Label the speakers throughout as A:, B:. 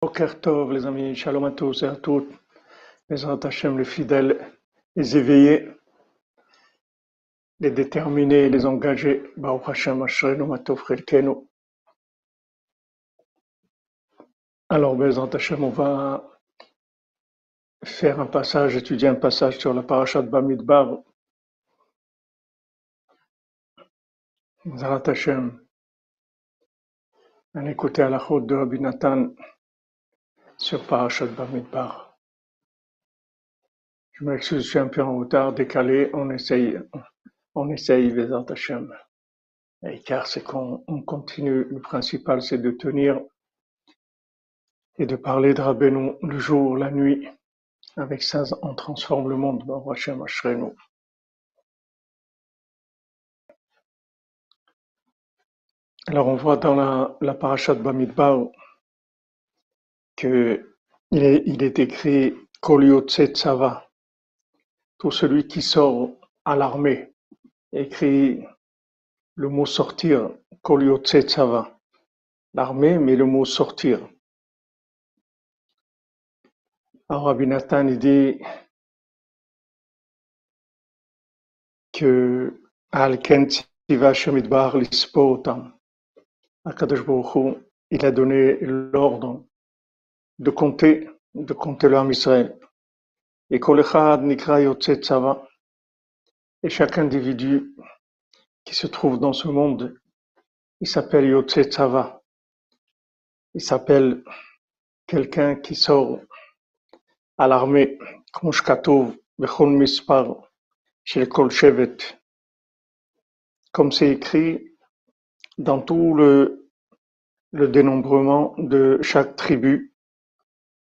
A: Tov, les amis, shalom à tous et à toutes, les Hachem, les fidèles, les éveillés, les déterminés, les engagés, Baruch Hashem. Alors, Bezrat Hashem, on va faire un passage, étudier un passage sur la parashat Bamidbar. Bezrat Hashem, on écouter à la chôte de Rabbi Nathan, sur Parashat Bamidbar. Je m'excuse, je suis un peu en retard, décalé, on essaye, on essaye les Hashem. Et car c'est qu'on on continue, le principal c'est de tenir et de parler de Rabbeinu le jour, la nuit. Avec ça, on transforme le monde. Alors on voit dans la, la Parashat Bamidbar qu'il est, il est écrit Koliotse Tsava, tout celui qui sort à l'armée, écrit le mot sortir, Koliotse Tsava, l'armée, mais le mot sortir. Alors Rabbi Nathan il dit que il a donné l'ordre de compter, de compter l'homme Israël. Et et chaque individu qui se trouve dans ce monde, il s'appelle Yotse Tzava. Il s'appelle quelqu'un qui sort à l'armée, comme Mispar, chez Kol Shevet. Comme c'est écrit dans tout le, le dénombrement de chaque tribu,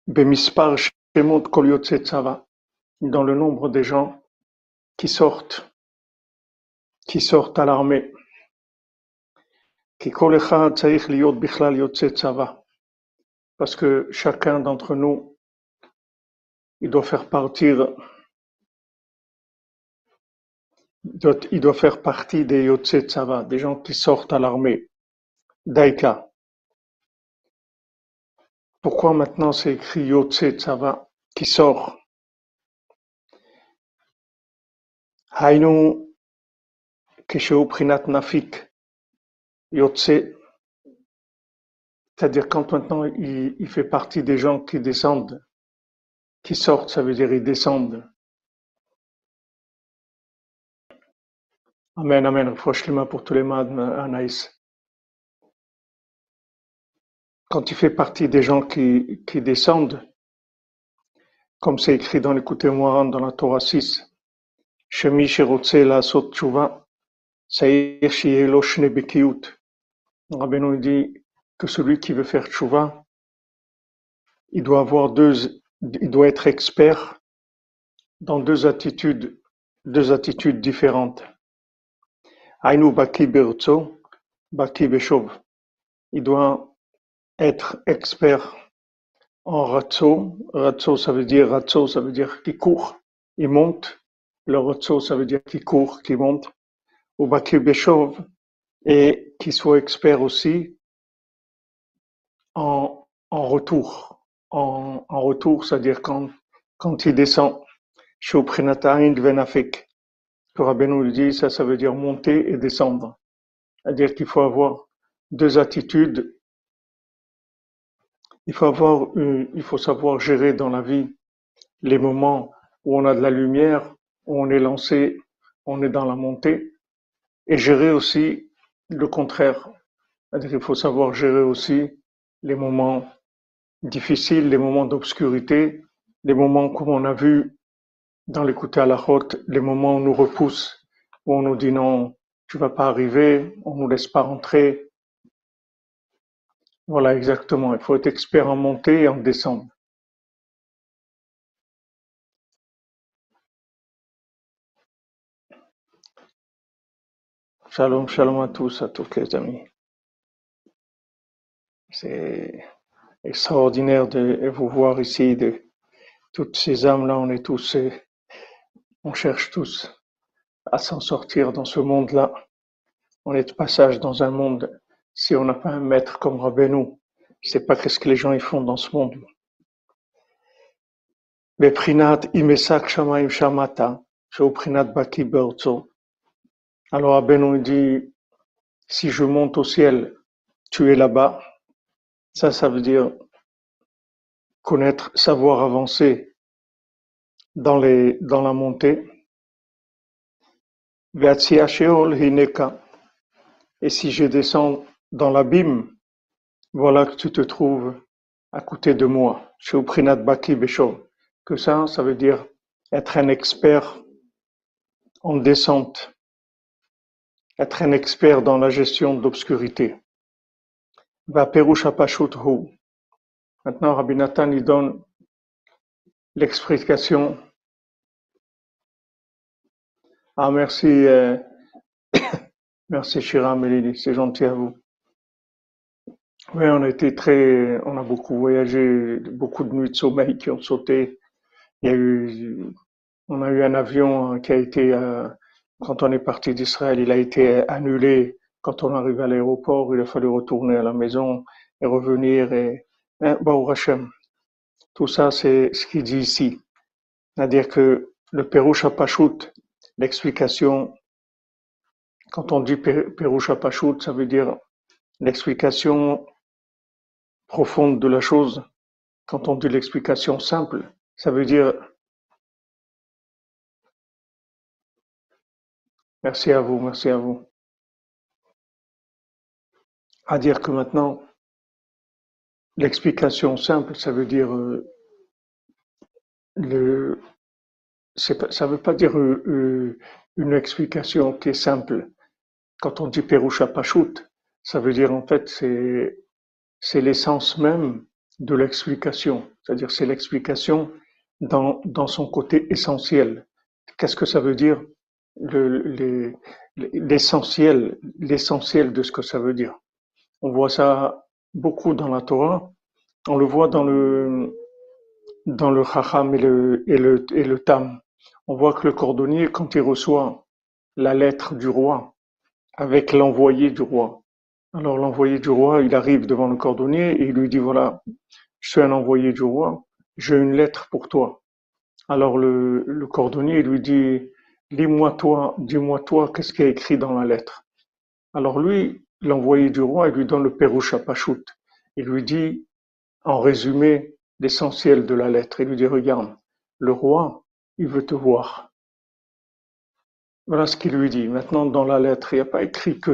A: Shemot Kol Yotze Tzava, dans le nombre des gens qui sortent, qui sortent à l'armée. Echad Tzarich Liot Bichlal Yotze Tzava, parce que chacun d'entre nous, il doit faire partir, il doit faire partie des Yotze Tzava, des gens qui sortent à l'armée. Daika. Pourquoi maintenant c'est écrit Yotse Tzava qui sort? Hainu Kesheu Prinat Nafik Yotse c'est-à-dire quand maintenant il, il, fait partie des gens qui descendent, qui sortent, ça veut dire ils descendent. Amen, amen. Franchement pour tous les madmes, Anaïs quand il fait partie des gens qui, qui descendent, comme c'est écrit dans l'écouté Moharan dans la Torah 6, Shemi Sherotse la Sot Tshuva, Saïr Shielo Shne Bekiut. Rabbeinu dit que celui qui veut faire Tshuva, il doit avoir deux, il doit être expert dans deux attitudes, deux attitudes différentes. Ainu Baki Bertso, Baki Beshov. Il doit être expert en ratso. Ratso, ça veut dire ratso, ça veut dire qui court, il monte. Le ratso, ça veut dire qui court, qui monte. Ou Beshov, et qui soit expert aussi en, en retour. En, en retour, c'est-à-dire quand, quand il descend. Shuprinataïn Venafik. Que Rabbeinu dit, ça, ça veut dire monter et descendre. C'est-à-dire qu'il faut avoir deux attitudes il faut avoir il faut savoir gérer dans la vie les moments où on a de la lumière, où on est lancé, on est dans la montée, et gérer aussi le contraire. C'est-à-dire qu'il faut savoir gérer aussi les moments difficiles, les moments d'obscurité, les moments comme on a vu dans l'écouter à la route, les moments où on nous repousse, où on nous dit non, tu vas pas arriver, on nous laisse pas rentrer, voilà, exactement. Il faut être expert en montée et en descente. Shalom, shalom à tous, à tous les amis. C'est extraordinaire de vous voir ici, de toutes ces âmes-là, on est tous, on cherche tous à s'en sortir dans ce monde-là. On est de passage dans un monde si on n'a pas un maître comme Rabbeinu, sais pas qu'est-ce que les gens ils font dans ce monde. Alors Aben dit, si je monte au ciel, tu es là-bas. Ça, ça veut dire connaître, savoir avancer dans les, dans la montée. Et si je descends dans l'abîme, voilà que tu te trouves à côté de moi. Que ça, ça veut dire être un expert en descente, être un expert dans la gestion d'obscurité. Va Maintenant, Rabbi Nathan il donne l'explication. Ah, merci, euh, merci Shira Melili, c'est gentil à vous. Oui, on a été très, on a beaucoup voyagé, beaucoup de nuits de sommeil qui ont sauté. Il y a eu, on a eu un avion qui a été, euh, quand on est parti d'Israël, il a été annulé. Quand on arrive à l'aéroport, il a fallu retourner à la maison et revenir et, hein, Hashem. Tout ça, c'est ce qu'il dit ici. C'est-à-dire que le Pérouche Pashut, l'explication, quand on dit Pérouche Pashut, ça veut dire l'explication profonde de la chose, quand on dit l'explication simple, ça veut dire merci à vous, merci à vous. À dire que maintenant, l'explication simple, ça veut dire euh, le, ça veut pas dire euh, euh, une explication qui est simple. Quand on dit Perusha Pashut, ça veut dire en fait c'est c'est l'essence même de l'explication, c'est-à-dire c'est l'explication dans, dans son côté essentiel. Qu'est-ce que ça veut dire l'essentiel, l'essentiel de ce que ça veut dire? On voit ça beaucoup dans la Torah, on le voit dans le dans le Chacham et le, et le, et le Tam. On voit que le cordonnier, quand il reçoit la lettre du roi avec l'envoyé du roi, alors l'envoyé du roi, il arrive devant le cordonnier et il lui dit, voilà, je suis un envoyé du roi, j'ai une lettre pour toi. Alors le, le cordonnier lui dit, lis-moi toi, dis-moi toi, qu'est-ce qui est écrit dans la lettre? Alors lui, l'envoyé du roi, il lui donne le Pérouche Pashut. Il lui dit, en résumé, l'essentiel de la lettre. Il lui dit, regarde, le roi, il veut te voir. Voilà ce qu'il lui dit. Maintenant, dans la lettre, il n'y a pas écrit que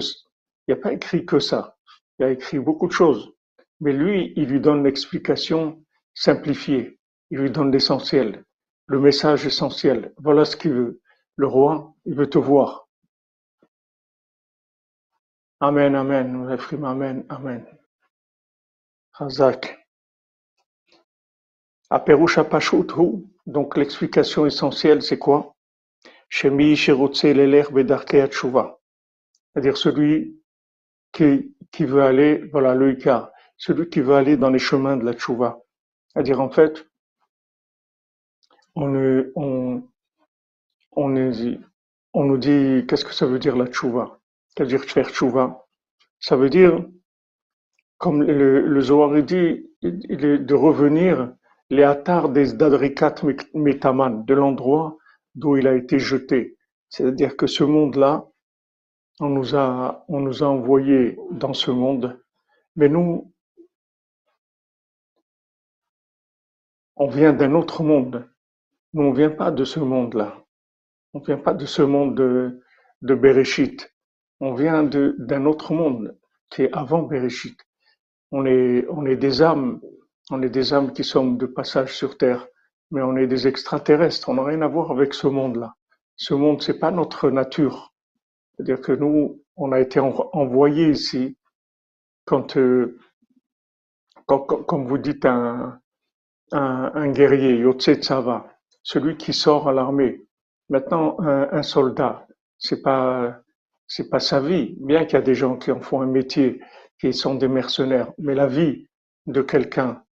A: il a pas écrit que ça. Il a écrit beaucoup de choses. Mais lui, il lui donne l'explication simplifiée. Il lui donne l'essentiel, le message essentiel. Voilà ce qu'il veut. Le roi, il veut te voir. Amen, amen. Amen, amen. Hazak. Aperusha donc l'explication essentielle, c'est quoi? Shemi C'est-à-dire celui qui, qui veut aller, voilà le Ika, celui qui veut aller dans les chemins de la tchouva. C'est-à-dire en fait, on, on, nous dit qu'est-ce que ça veut dire la tchouva? C'est-à-dire faire tchouva. Ça veut dire, comme le, le Zohar dit, de revenir les attars des d'Adrikat Metaman, de l'endroit d'où il a été jeté. C'est-à-dire que ce monde-là, on nous a, on nous a envoyés dans ce monde, mais nous, on vient d'un autre monde. Nous, on vient pas de ce monde-là. On vient pas de ce monde de, de Bereshit. On vient d'un autre monde qui est avant Bereshit. On est, on est des âmes, on est des âmes qui sont de passage sur terre, mais on est des extraterrestres. On n'a rien à voir avec ce monde-là. Ce monde, c'est pas notre nature. C'est-à-dire que nous, on a été envoyés ici quand, euh, comme vous dites, un guerrier, Yotse Tsava, celui qui sort à l'armée. Maintenant, un, soldat, c'est pas, c'est pas sa vie. Bien qu'il y a des gens qui en font un métier, qui sont des mercenaires, mais la vie de quelqu'un,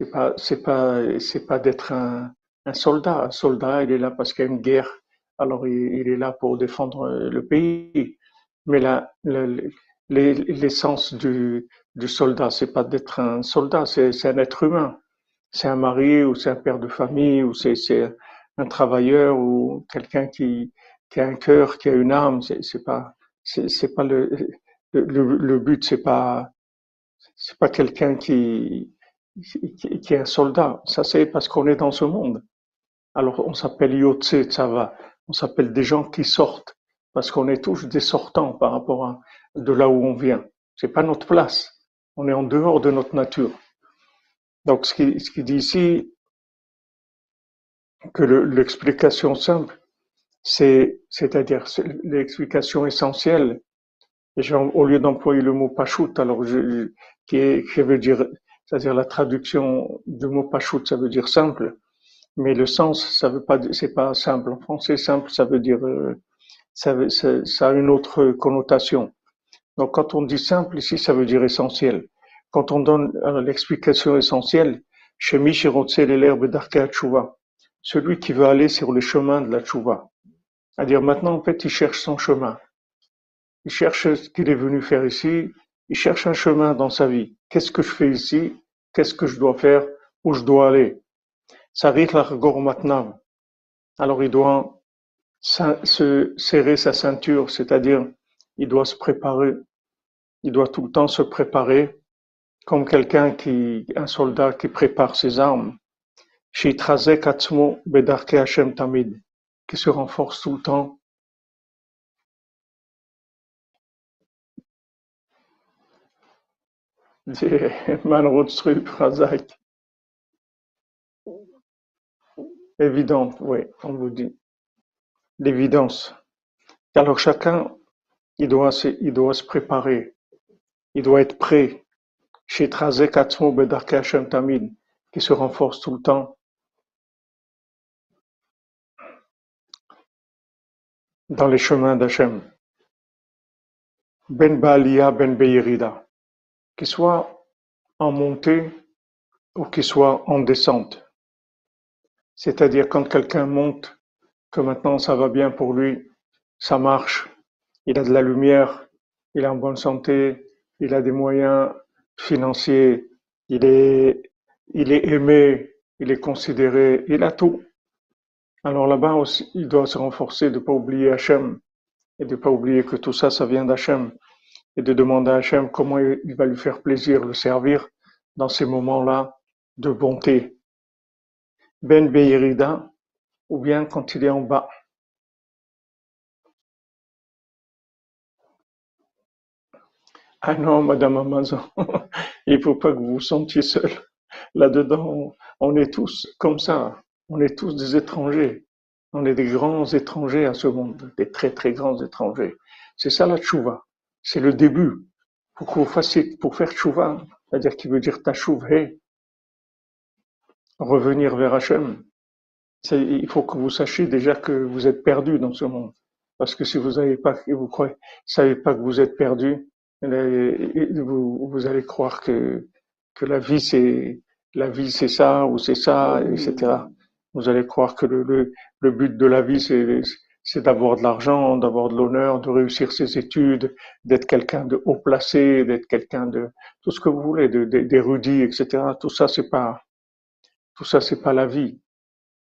A: c'est pas, c'est pas, c'est pas d'être un, un soldat. Un soldat, il est là parce qu'il y a une guerre alors il, est là pour défendre euh, le pays. Mais l'essence du, du soldat. C'est pas d'être un soldat, c'est un être humain. C'est un mari ou c'est un père de famille ou c'est un travailleur ou quelqu'un qui, a un cœur, qui a une âme. C'est pas, c'est pas le, but, c'est pas, c'est pas quelqu'un qui, est un soldat. Ça c'est parce qu'on est dans ce monde. Alors on s'appelle Yotse Tsava. On s'appelle des gens qui sortent parce qu'on est tous des sortants par rapport à de là où on vient. C'est pas notre place. On est en dehors de notre nature. Donc ce qui, dit ici, que l'explication simple, c'est, c'est-à-dire l'explication essentielle, au lieu d'employer le mot pachout, alors qui, qui veut dire, c'est-à-dire la traduction du mot pachout, ça veut dire simple, mais le sens, ça veut pas, c'est pas simple. En français, simple, ça veut dire, euh, ça, ça, a une autre connotation. Donc, quand on dit simple ici, ça veut dire essentiel. Quand on donne euh, l'explication essentielle, Shemi l'herbe d'Arkea celui qui veut aller sur le chemin de la tchouva. C'est-à-dire maintenant, en fait, il cherche son chemin. Il cherche ce qu'il est venu faire ici. Il cherche un chemin dans sa vie. Qu'est-ce que je fais ici? Qu'est-ce que je dois faire? Où je dois aller? Alors il doit se serrer sa ceinture, c'est-à-dire il doit se préparer. Il doit tout le temps se préparer comme quelqu'un qui, un soldat qui prépare ses armes. Tamid, qui se renforce tout le temps. Évident, oui, on vous dit. L'évidence. Alors chacun, il doit, se, il doit se préparer. Il doit être prêt. Chez Trazek Tamid, qui se renforce tout le temps. dans les chemins d'Hachem. Ben Baalia, Ben Beirida, qu'il soit en montée ou qu'il soit en descente. C'est-à-dire quand quelqu'un monte, que maintenant ça va bien pour lui, ça marche, il a de la lumière, il est en bonne santé, il a des moyens financiers, il est, il est aimé, il est considéré, il a tout. Alors là-bas aussi, il doit se renforcer de ne pas oublier Hachem et de ne pas oublier que tout ça, ça vient d'Hachem et de demander à Hachem comment il va lui faire plaisir, le servir dans ces moments-là de bonté. Ben Beirida, ou bien quand il est en bas. Ah non, Madame Amazon, il faut pas que vous vous sentiez seul. Là-dedans, on est tous comme ça. On est tous des étrangers. On est des grands étrangers à ce monde, des très très grands étrangers. C'est ça la tchouva. C'est le début. Pour que pour faire tchouva, c'est-à-dire qui veut dire tachouvé, revenir vers Hachem. Il faut que vous sachiez déjà que vous êtes perdu dans ce monde. Parce que si vous n'avez pas, vous croyez, savez pas que vous êtes perdu, vous, vous allez croire que, que la vie c'est, la vie c'est ça ou c'est ça, etc. Vous allez croire que le, le, but de la vie, c'est, c'est d'avoir de l'argent, d'avoir de l'honneur, de réussir ses études, d'être quelqu'un de haut placé, d'être quelqu'un de tout ce que vous voulez, d'érudit, etc. Tout ça, c'est pas, tout ça, c'est pas la vie.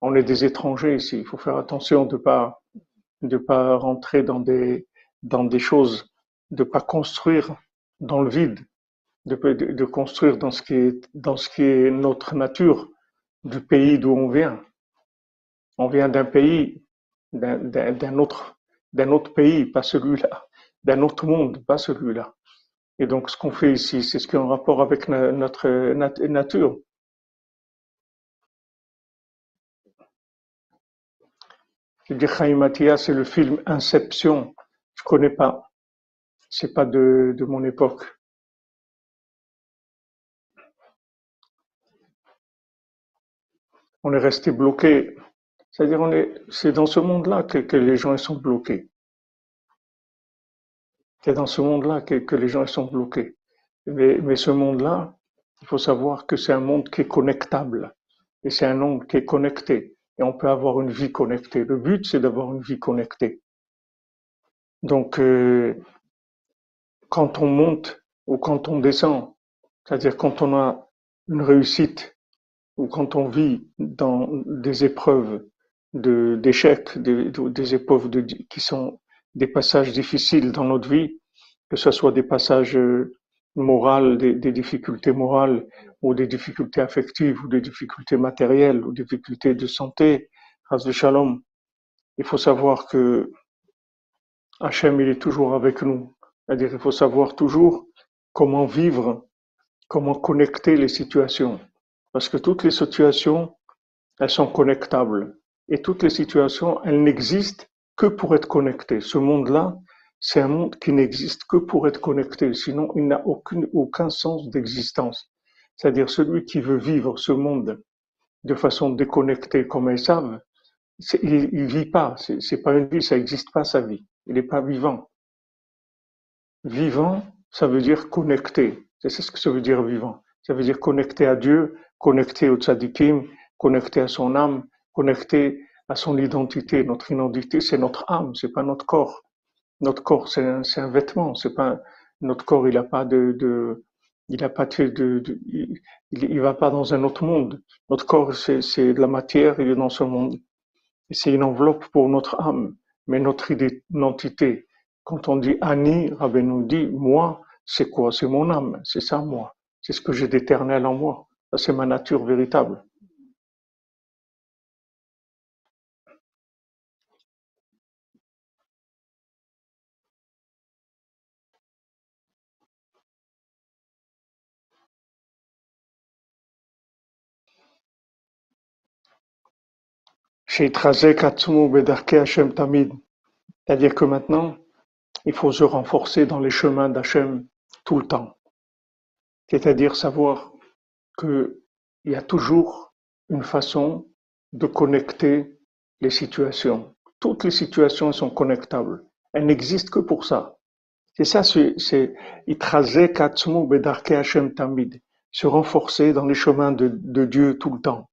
A: On est des étrangers ici. Il faut faire attention de pas, de pas rentrer dans des, dans des choses, de pas construire dans le vide, de, de, construire dans ce qui est, dans ce qui est notre nature, du pays d'où on vient. On vient d'un pays, d'un autre, d'un autre pays, pas celui-là, d'un autre monde, pas celui-là. Et donc, ce qu'on fait ici, c'est ce qui est en rapport avec notre nature. Je dis c'est le film Inception. Je connais pas. C'est pas de, mon époque. On est resté bloqué c'est-à-dire, on est, c'est dans ce monde-là que, les gens sont bloqués. C'est dans ce monde-là que, les gens sont bloqués. Mais, mais ce monde-là, il faut savoir que c'est un monde qui est connectable. Et c'est un monde qui est connecté. Et on peut avoir une vie connectée. Le but, c'est d'avoir une vie connectée. Donc, euh, quand on monte ou quand on descend, C'est-à-dire quand on a une réussite ou quand on vit dans des épreuves d'échecs, des, épreuves qui sont des passages difficiles dans notre vie, que ce soit des passages moraux, des, des difficultés morales, ou des difficultés affectives, ou des difficultés matérielles, ou des difficultés de santé, Shalom. Il faut savoir que Hachem, il est toujours avec nous. C'est-à-dire, il faut savoir toujours comment vivre, comment connecter les situations. Parce que toutes les situations, elles sont connectables. Et toutes les situations, elles n'existent que pour être connectées. Ce monde-là, c'est un monde qui n'existe que pour être connecté. Sinon, il n'a aucun sens d'existence. C'est-à-dire, celui qui veut vivre ce monde de façon déconnectée comme ils savent, il, il vit pas. C'est pas une vie, ça n'existe pas sa vie. Il n'est pas vivant. Vivant, ça veut dire connecté. C'est ce que ça veut dire vivant. Ça veut dire connecté à Dieu, connecté au tzadikim, connecté à son âme, connecté à son identité. Notre identité, c'est notre âme, c'est pas notre corps. Notre corps, c'est un, vêtement. C'est pas notre corps. Il n'a pas de, il a pas de, de, il, il, va pas dans un autre monde. Notre corps, c'est de la matière. Il est dans ce monde. C'est une enveloppe pour notre âme. Mais notre identité, quand on dit Ani, Rabbi nous dit, moi, c'est quoi? C'est mon âme, c'est ça moi. C'est ce que j'ai d'éternel en moi. C'est ma nature véritable. C'est-à-dire que maintenant, il faut se renforcer dans les chemins d'Hachem tout le temps. C'est-à-dire savoir qu'il y a toujours une façon de connecter les situations. Toutes les situations sont connectables. Elles n'existent que pour ça. C'est ça, c'est se renforcer dans les chemins de, de Dieu tout le temps.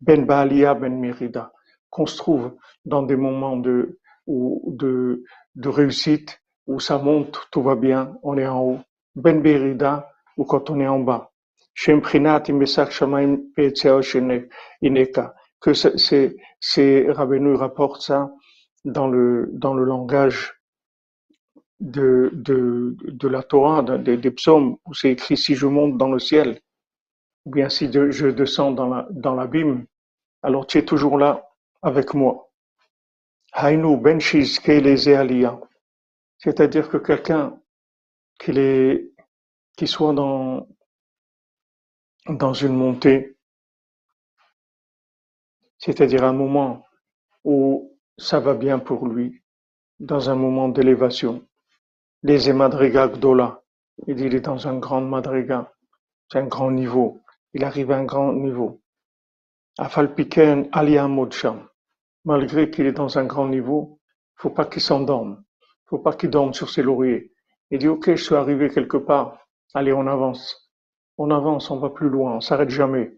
A: Ben Baalia, Ben Mirida qu'on se trouve dans des moments de, de, de réussite où ça monte, tout va bien, on est en haut. Ben Berida, ou quand on est en bas. Que c'est, c'est, Rabbeinu rapporte ça dans le, dans le langage de, de, de la Torah, des, des psaumes, où c'est écrit si je monte dans le ciel, ou bien si je descends dans la, dans l'abîme, alors tu es toujours là avec moi. Ben C'est-à-dire que quelqu'un qui, qui soit dans, une montée, c'est-à-dire un moment où ça va bien pour lui, dans un moment d'élévation. Les madriga gdola, il est dans un grand madriga, c'est un grand niveau, il arrive à un grand niveau. Afalpiken Alia Modsham malgré qu'il est dans un grand niveau, faut pas qu'il s'endorme, faut pas qu'il dorme sur ses lauriers. Il dit, ok, je suis arrivé quelque part, allez, on avance. On avance, on va plus loin, on s'arrête jamais.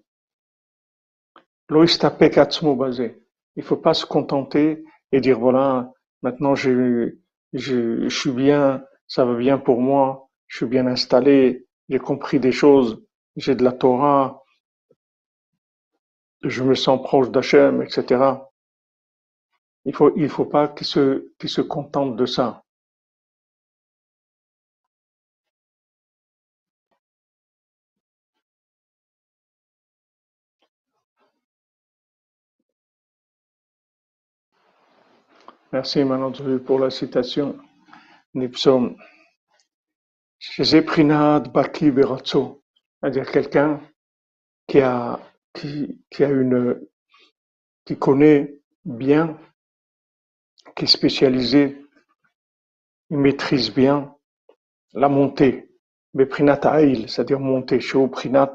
A: basé. Il faut pas se contenter et dire, voilà, maintenant je, je suis bien, ça va bien pour moi, je suis bien installé, j'ai compris des choses, j'ai de la Torah, je me sens proche d'Hachem, etc. Il faut, il faut pas qu'ils se, qu'ils se contentent de ça. Merci Manon pour la citation. Nipsom. Zeprinad Baki Beratso, c'est-à-dire quelqu'un qui a, qui, connaît bien qui est spécialisé, il maîtrise bien la montée. Beprinat c'est-à-dire monter. Prinat,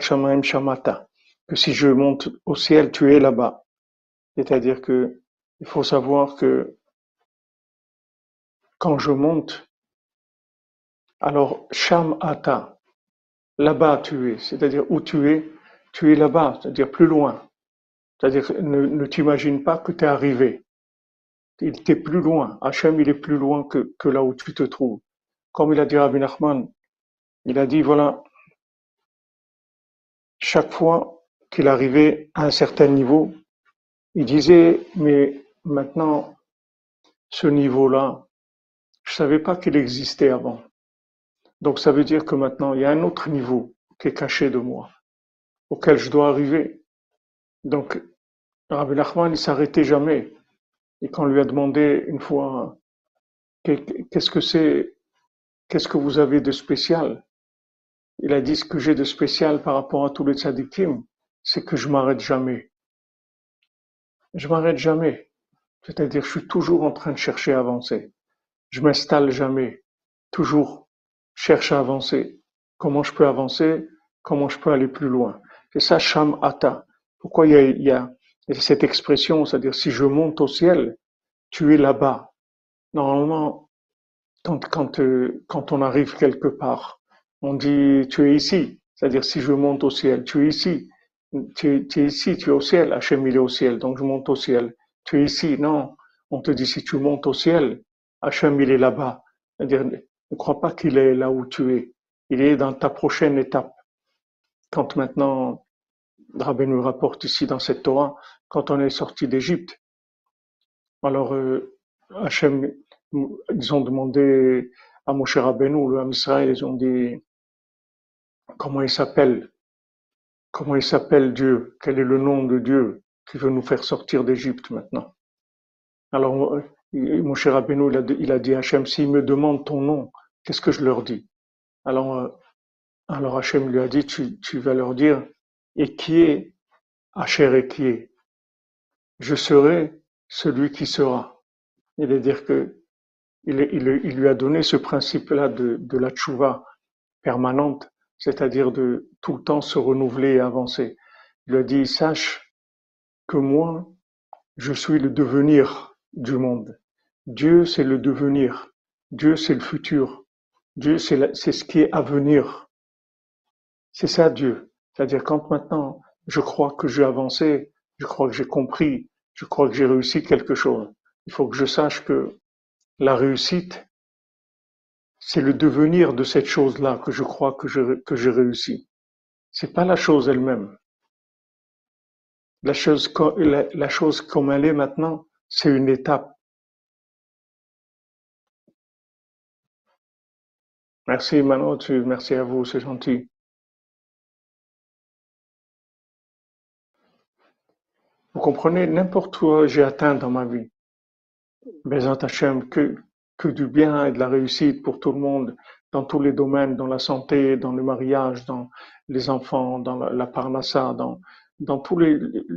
A: Shamaim Shamata. Que si je monte au ciel, tu es là-bas. C'est-à-dire que il faut savoir que quand je monte, alors Shamata, là-bas tu es. C'est-à-dire où tu es, tu es là-bas, c'est-à-dire plus loin. C'est-à-dire ne, ne t'imagine pas que tu es arrivé il était plus loin. Hachem, il est plus loin que, là où tu te trouves. Comme il a dit à Rabbi Nachman, il a dit, voilà, chaque fois qu'il arrivait à un certain niveau, il disait, mais maintenant, ce niveau-là, je savais pas qu'il existait avant. Donc ça veut dire que maintenant, il y a un autre niveau qui est caché de moi, auquel je dois arriver. Donc, Rabbi Nachman, il s'arrêtait jamais. Et quand on lui a demandé une fois, qu'est-ce que c'est, qu'est-ce que vous avez de spécial? Il a dit ce que j'ai de spécial par rapport à tous les tzadikim, c'est que je m'arrête jamais. Je m'arrête jamais. C'est-à-dire, je suis toujours en train de chercher à avancer. Je m'installe jamais. Toujours cherche à avancer. Comment je peux avancer? Comment je peux aller plus loin? C'est ça, Sham Ata. Pourquoi il y a, il cette expression, c'est-à-dire si je monte au ciel, tu es là-bas. Normalement, quand, quand, euh, quand on arrive quelque part, on dit tu es ici. C'est-à-dire si je monte au ciel, tu es ici. Tu, tu es ici, tu es au ciel. Hachem il est au ciel, donc je monte au ciel. Tu es ici. Non, on te dit si tu montes au ciel, Hachem il est là-bas. C'est-à-dire ne crois pas qu'il est là où tu es. Il est dans ta prochaine étape. Quand maintenant, Rabbi nous rapporte ici dans cette Torah, quand on est sorti d'Égypte, alors euh, Hachem, ils ont demandé à Moshe Rabbeinu, le Ham ils ont dit comment il s'appelle, comment il s'appelle Dieu, quel est le nom de Dieu qui veut nous faire sortir d'Égypte maintenant? Alors Moshe Rabbeinu, il a, il a dit à Hachem, s'ils me demandent ton nom, qu'est-ce que je leur dis? Alors, euh, alors Hachem lui a dit, tu, tu vas leur dire, et qui est Hacher et qui est? Je serai celui qui sera. C'est-à-dire que il, il, il, lui a donné ce principe-là de, de la tchouva permanente, c'est-à-dire de tout le temps se renouveler et avancer. Il lui a dit, sache que moi, je suis le devenir du monde. Dieu, c'est le devenir. Dieu, c'est le futur. Dieu, c'est ce qui est à venir. C'est ça Dieu. C'est-à-dire quand maintenant je crois que j'ai avancé, je crois que j'ai compris, je crois que j'ai réussi quelque chose, il faut que je sache que la réussite, c'est le devenir de cette chose-là que je crois que j'ai que j'ai réussi. C'est pas la chose elle-même. La chose, comme elle est maintenant, c'est une étape. Merci Mano, merci à vous, c'est gentil. Vous comprenez, n'importe où j'ai atteint dans ma vie, Bézant Hachem, que, que du bien et de la réussite pour tout le monde, dans tous les domaines, dans la santé, dans le mariage, dans les enfants, dans la, la parnassa, dans, dans tous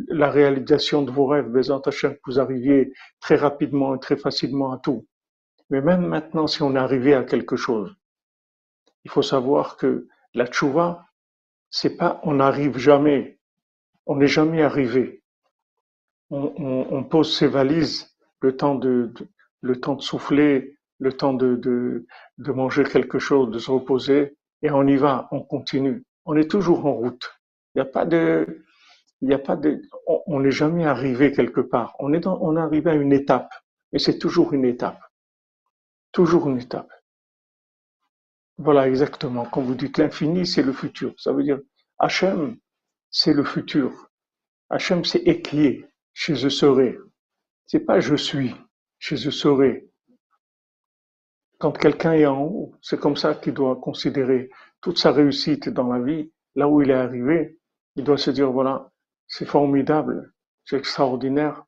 A: la réalisation de vos rêves, Bézant Hachem, que vous arriviez très rapidement et très facilement à tout. Mais même maintenant, si on est arrivé à quelque chose, il faut savoir que la tchouva, c'est pas on n'arrive jamais, on n'est jamais arrivé on, pose ses valises, le temps de, souffler, le temps de, manger quelque chose, de se reposer, et on y va, on continue. On est toujours en route. Il n'y a pas de, il a pas de, on n'est jamais arrivé quelque part. On est arrivé à une étape, mais c'est toujours une étape. Toujours une étape. Voilà exactement. Quand vous dites l'infini, c'est le futur. Ça veut dire Hachem, c'est le futur. Hachem, c'est chez je serai. C'est pas je suis, chez je serai. Quand quelqu'un est en haut, c'est comme ça qu'il doit considérer toute sa réussite dans la vie, là où il est arrivé. Il doit se dire, voilà, c'est formidable, c'est extraordinaire.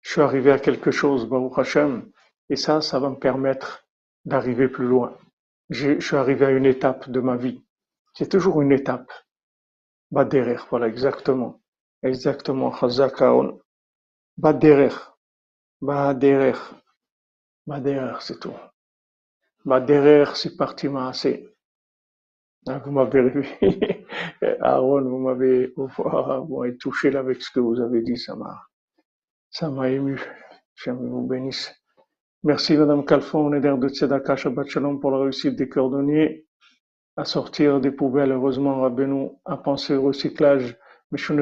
A: Je suis arrivé à quelque chose, Baruch Hashem, et ça, ça va me permettre d'arriver plus loin. Je suis arrivé à une étape de ma vie. C'est toujours une étape. derrière, voilà, exactement. Exactement, Chazakaon. Baderer. Baderer. Baderer, c'est tout. Baderer, c'est parti assez. Ah, vous m'avez réveillé. Aaron, vous m'avez bon, touché là avec ce que vous avez dit, ça m'a, ça m'a ému. Dieu vous bénisse. Merci Madame Calfon, on est d'air de Tzedaka Shabbat pour la réussite des cordonniers à sortir des poubelles. Heureusement, Rabbeinu a pensé au recyclage Merci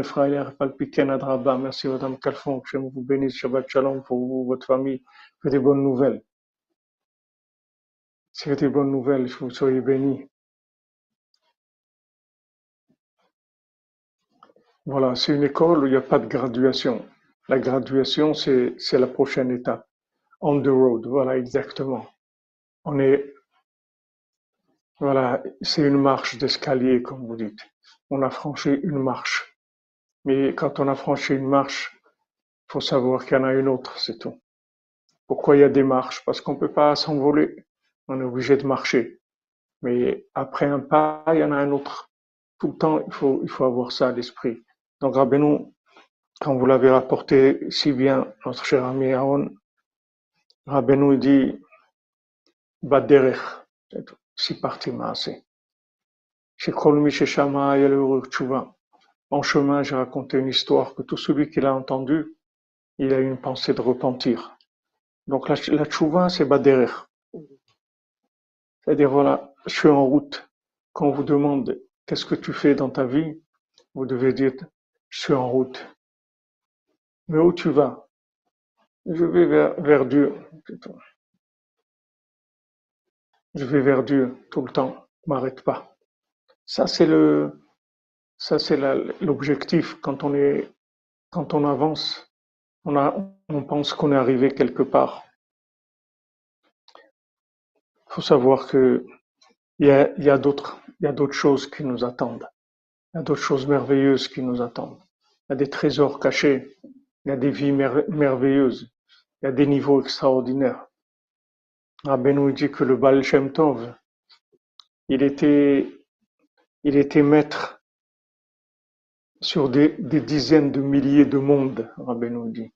A: Madame Calfon, que je vous bénisse, Shabbat Shalom pour vous, votre famille, que des bonnes nouvelles. C'est des bonnes nouvelles, je vous soyez bénis. Voilà, c'est une école où il n'y a pas de graduation. La graduation, c'est la prochaine étape. On the road, voilà, exactement. On est, voilà, c'est une marche d'escalier, comme vous dites. On a franchi une marche. Mais quand on a franchi une marche, il faut savoir qu'il y en a une autre, c'est tout. Pourquoi il y a des marches? Parce qu'on ne peut pas s'envoler. On est obligé de marcher. Mais après un pas, il y en a un autre. Tout le temps, il faut, il faut avoir ça à l'esprit. Donc, Rabbeinu, quand vous l'avez rapporté si bien, notre cher ami Aaron, Rabbeinu dit, Baderech, si parti assez. Chez Kolmi, chez Shama, En chemin, j'ai raconté une histoire que tout celui qui l'a entendu, il a une pensée de repentir. Donc la, la tchouva, c'est Baderech. C'est-à-dire, voilà, je suis en route. Quand on vous demande qu'est-ce que tu fais dans ta vie, vous devez dire je suis en route. Mais où tu vas? Je vais vers, vers Dieu. Je vais vers Dieu tout le temps. M'arrête pas. Ça c'est le, ça c'est l'objectif quand on est, quand on avance. On a, on pense qu'on est arrivé quelque part. Il faut savoir que il y a, d'autres, il y a d'autres choses qui nous attendent. Il y a d'autres choses merveilleuses qui nous attendent. Il y a des trésors cachés. Il y a des vies merveilleuses. Il y a des niveaux extraordinaires. Rabbi nous dit que le Baal Shem Tov, il était, il était maître sur des, dizaines de milliers de mondes, Rabbi nous dit.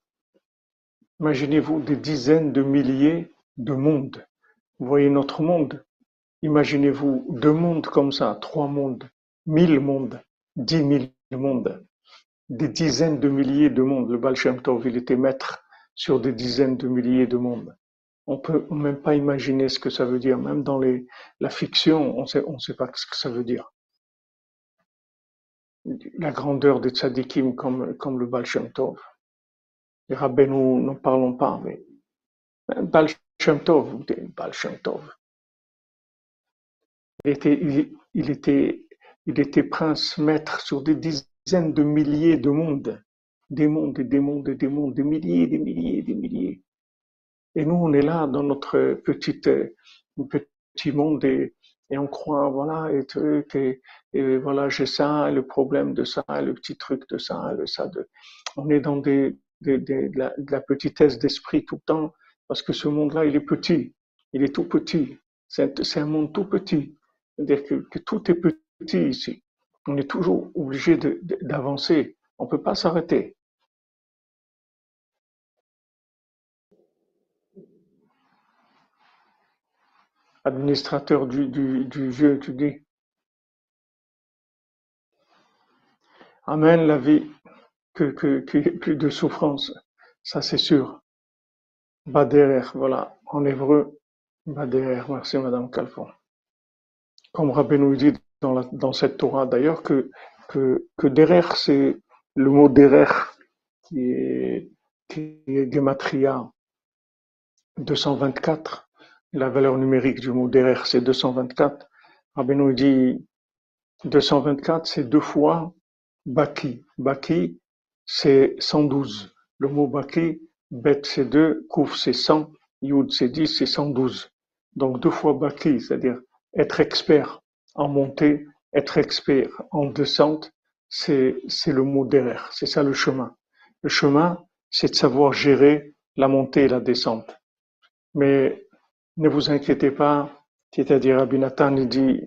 A: Imaginez-vous des dizaines de milliers de mondes. Vous voyez notre monde. Imaginez-vous deux mondes comme ça, trois mondes, mille mondes, dix mille mondes, des dizaines de milliers de mondes. Le Baal Tov, il était maître sur des dizaines de milliers de mondes. On peut même pas imaginer ce que ça veut dire. Même dans la fiction, on sait, on sait pas ce que ça veut dire. La grandeur des tzadikim comme, comme le Baal Shem Tov. Les rabbins, nous n'en parlons pas, mais Baal Shem Tov, Baal Shem Tov. Il était, il, était, il était prince maître sur des dizaines de milliers de mondes, des mondes et des mondes et des mondes, des milliers, des milliers, des milliers. Et nous, on est là dans notre petite, petit monde et, et on croit, voilà, et et, voilà, j'ai ça, le problème de ça, le petit truc de ça, le ça. On est dans des, des, de, la, de la petitesse d'esprit tout le temps, parce que ce monde-là, il est petit, il est tout petit, c'est un monde tout petit. C'est-à-dire que, tout est petit ici. On est toujours obligé d'avancer. On ne peut pas s'arrêter. Administrateur du, du, jeu, tu dis. Amen la vie, que, que, plus de souffrance. Ça, c'est sûr. Bader, voilà, en hébreu, Bader. Merci, Madame Calfon comme Rabbeinu dit dans, cette Torah d'ailleurs, que, que, c'est le mot derer qui est, qui est Gematria 224. La valeur numérique du mot derer, c'est 224. Rabbeinu dit 224, c'est deux fois Baki. Baki, c'est 112. Le mot Baki, Bet c'est 2, Kouf c'est 100, Yud c'est 10, c'est 112. Donc deux fois Baki, c'est-à-dire être expert en montée, être expert en descente, c'est le mot derrière, c'est ça le chemin. Le chemin, c'est de savoir gérer la montée et la descente. Mais ne vous inquiétez pas, c'est-à-dire Abinatan dit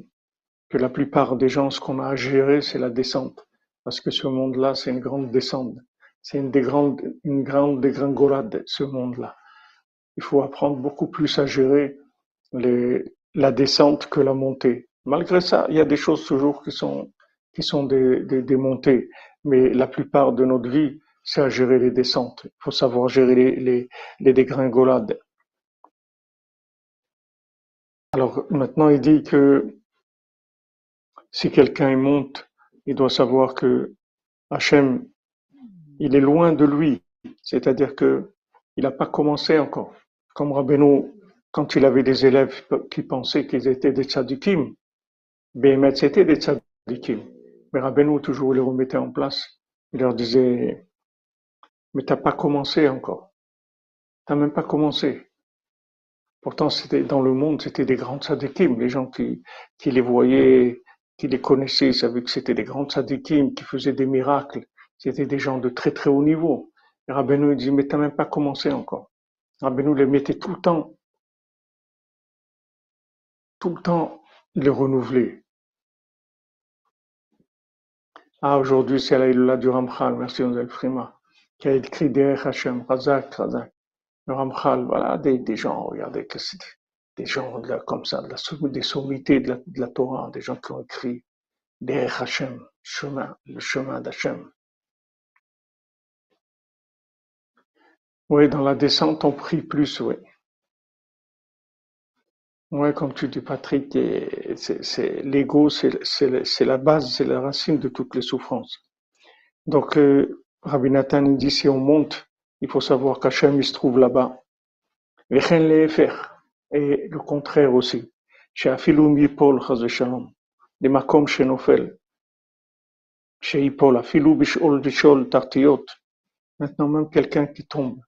A: que la plupart des gens, ce qu'on a à gérer, c'est la descente. Parce que ce monde-là, c'est une grande descente. C'est une, des grandes, une grande dégringolade, ce monde-là. Il faut apprendre beaucoup plus à gérer les, la descente que la montée. Malgré ça, il y a des choses toujours qui sont, qui sont des, des, des montées. Mais la plupart de notre vie, c'est à gérer les descentes. Il faut savoir gérer les, les, les dégringolades. Alors maintenant, il dit que si quelqu'un monte, il doit savoir que Hachem, il est loin de lui. C'est-à-dire que il n'a pas commencé encore. Comme Rabbeinu quand il avait des élèves qui pensaient qu'ils étaient des tzadikim, Béhémet c'était des tzadikim. Mais Rabbeinu toujours les remettait en place Il leur disait, mais t'as pas commencé encore. T'as même pas commencé. Pourtant, dans le monde, c'était des grands tzadikim. Les gens qui, les voyaient, qui les connaissaient, savaient que c'était des grands tzadikim, qui faisaient des miracles. C'était des gens de très très haut niveau. Et Rabbeinu dit, mais t'as même pas commencé encore. Rabbeinu les mettait tout le temps, tout le temps, les renouveler. Ah, aujourd'hui, c'est la du Ramchal, merci Ozel Frima, qui a écrit derrière Hachem, Razak, Razak. Ramchal, voilà, des, gens, regardez, des gens comme ça, des sommités de la, Torah, des gens qui ont écrit derrière Hachem, chemin, le chemin d'Hachem. Oui, dans la descente, on prie plus, oui. Oui, comme tu dis, Patrick, c'est l'ego, c'est la base, c'est la racine de toutes les souffrances. Donc, euh, Rabbi Nathan dit si on monte, il faut savoir qu'Hachem il se trouve là-bas. Et le contraire aussi. Chaz Shalom, des makom chez Nofel, chez Yipol, Afilou Bishol Bishol Tartiot. Maintenant, même quelqu'un qui tombe,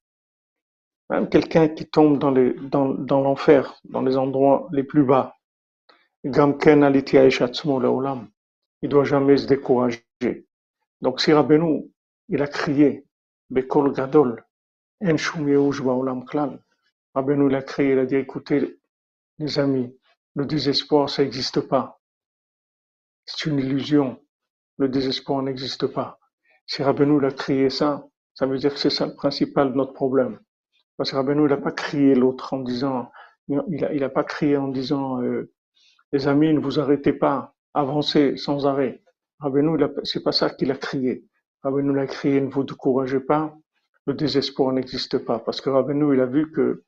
A: même quelqu'un qui tombe dans, les, dans, dans l'enfer, dans les endroits les plus bas, il doit jamais se décourager. Donc si Rabbeinu, il a crié, Bekol Gadol, Yehush Baolam Klal, Rabbeinu l'a crié, il a dit, écoutez, les amis, le désespoir, ça n'existe pas. C'est une illusion. Le désespoir n'existe pas. Si Rabbeinu l'a crié ça, ça veut dire que c'est ça le principal de notre problème. Parce que Rabbeinu, il n'a pas crié l'autre en disant, il a, il a pas crié en disant, euh, les amis, ne vous arrêtez pas, avancez sans arrêt. Rabbeinu, c'est pas ça qu'il a crié. Rabbeinu l'a crié, ne vous découragez pas, le désespoir n'existe pas. Parce que Rabbeinu, il a vu que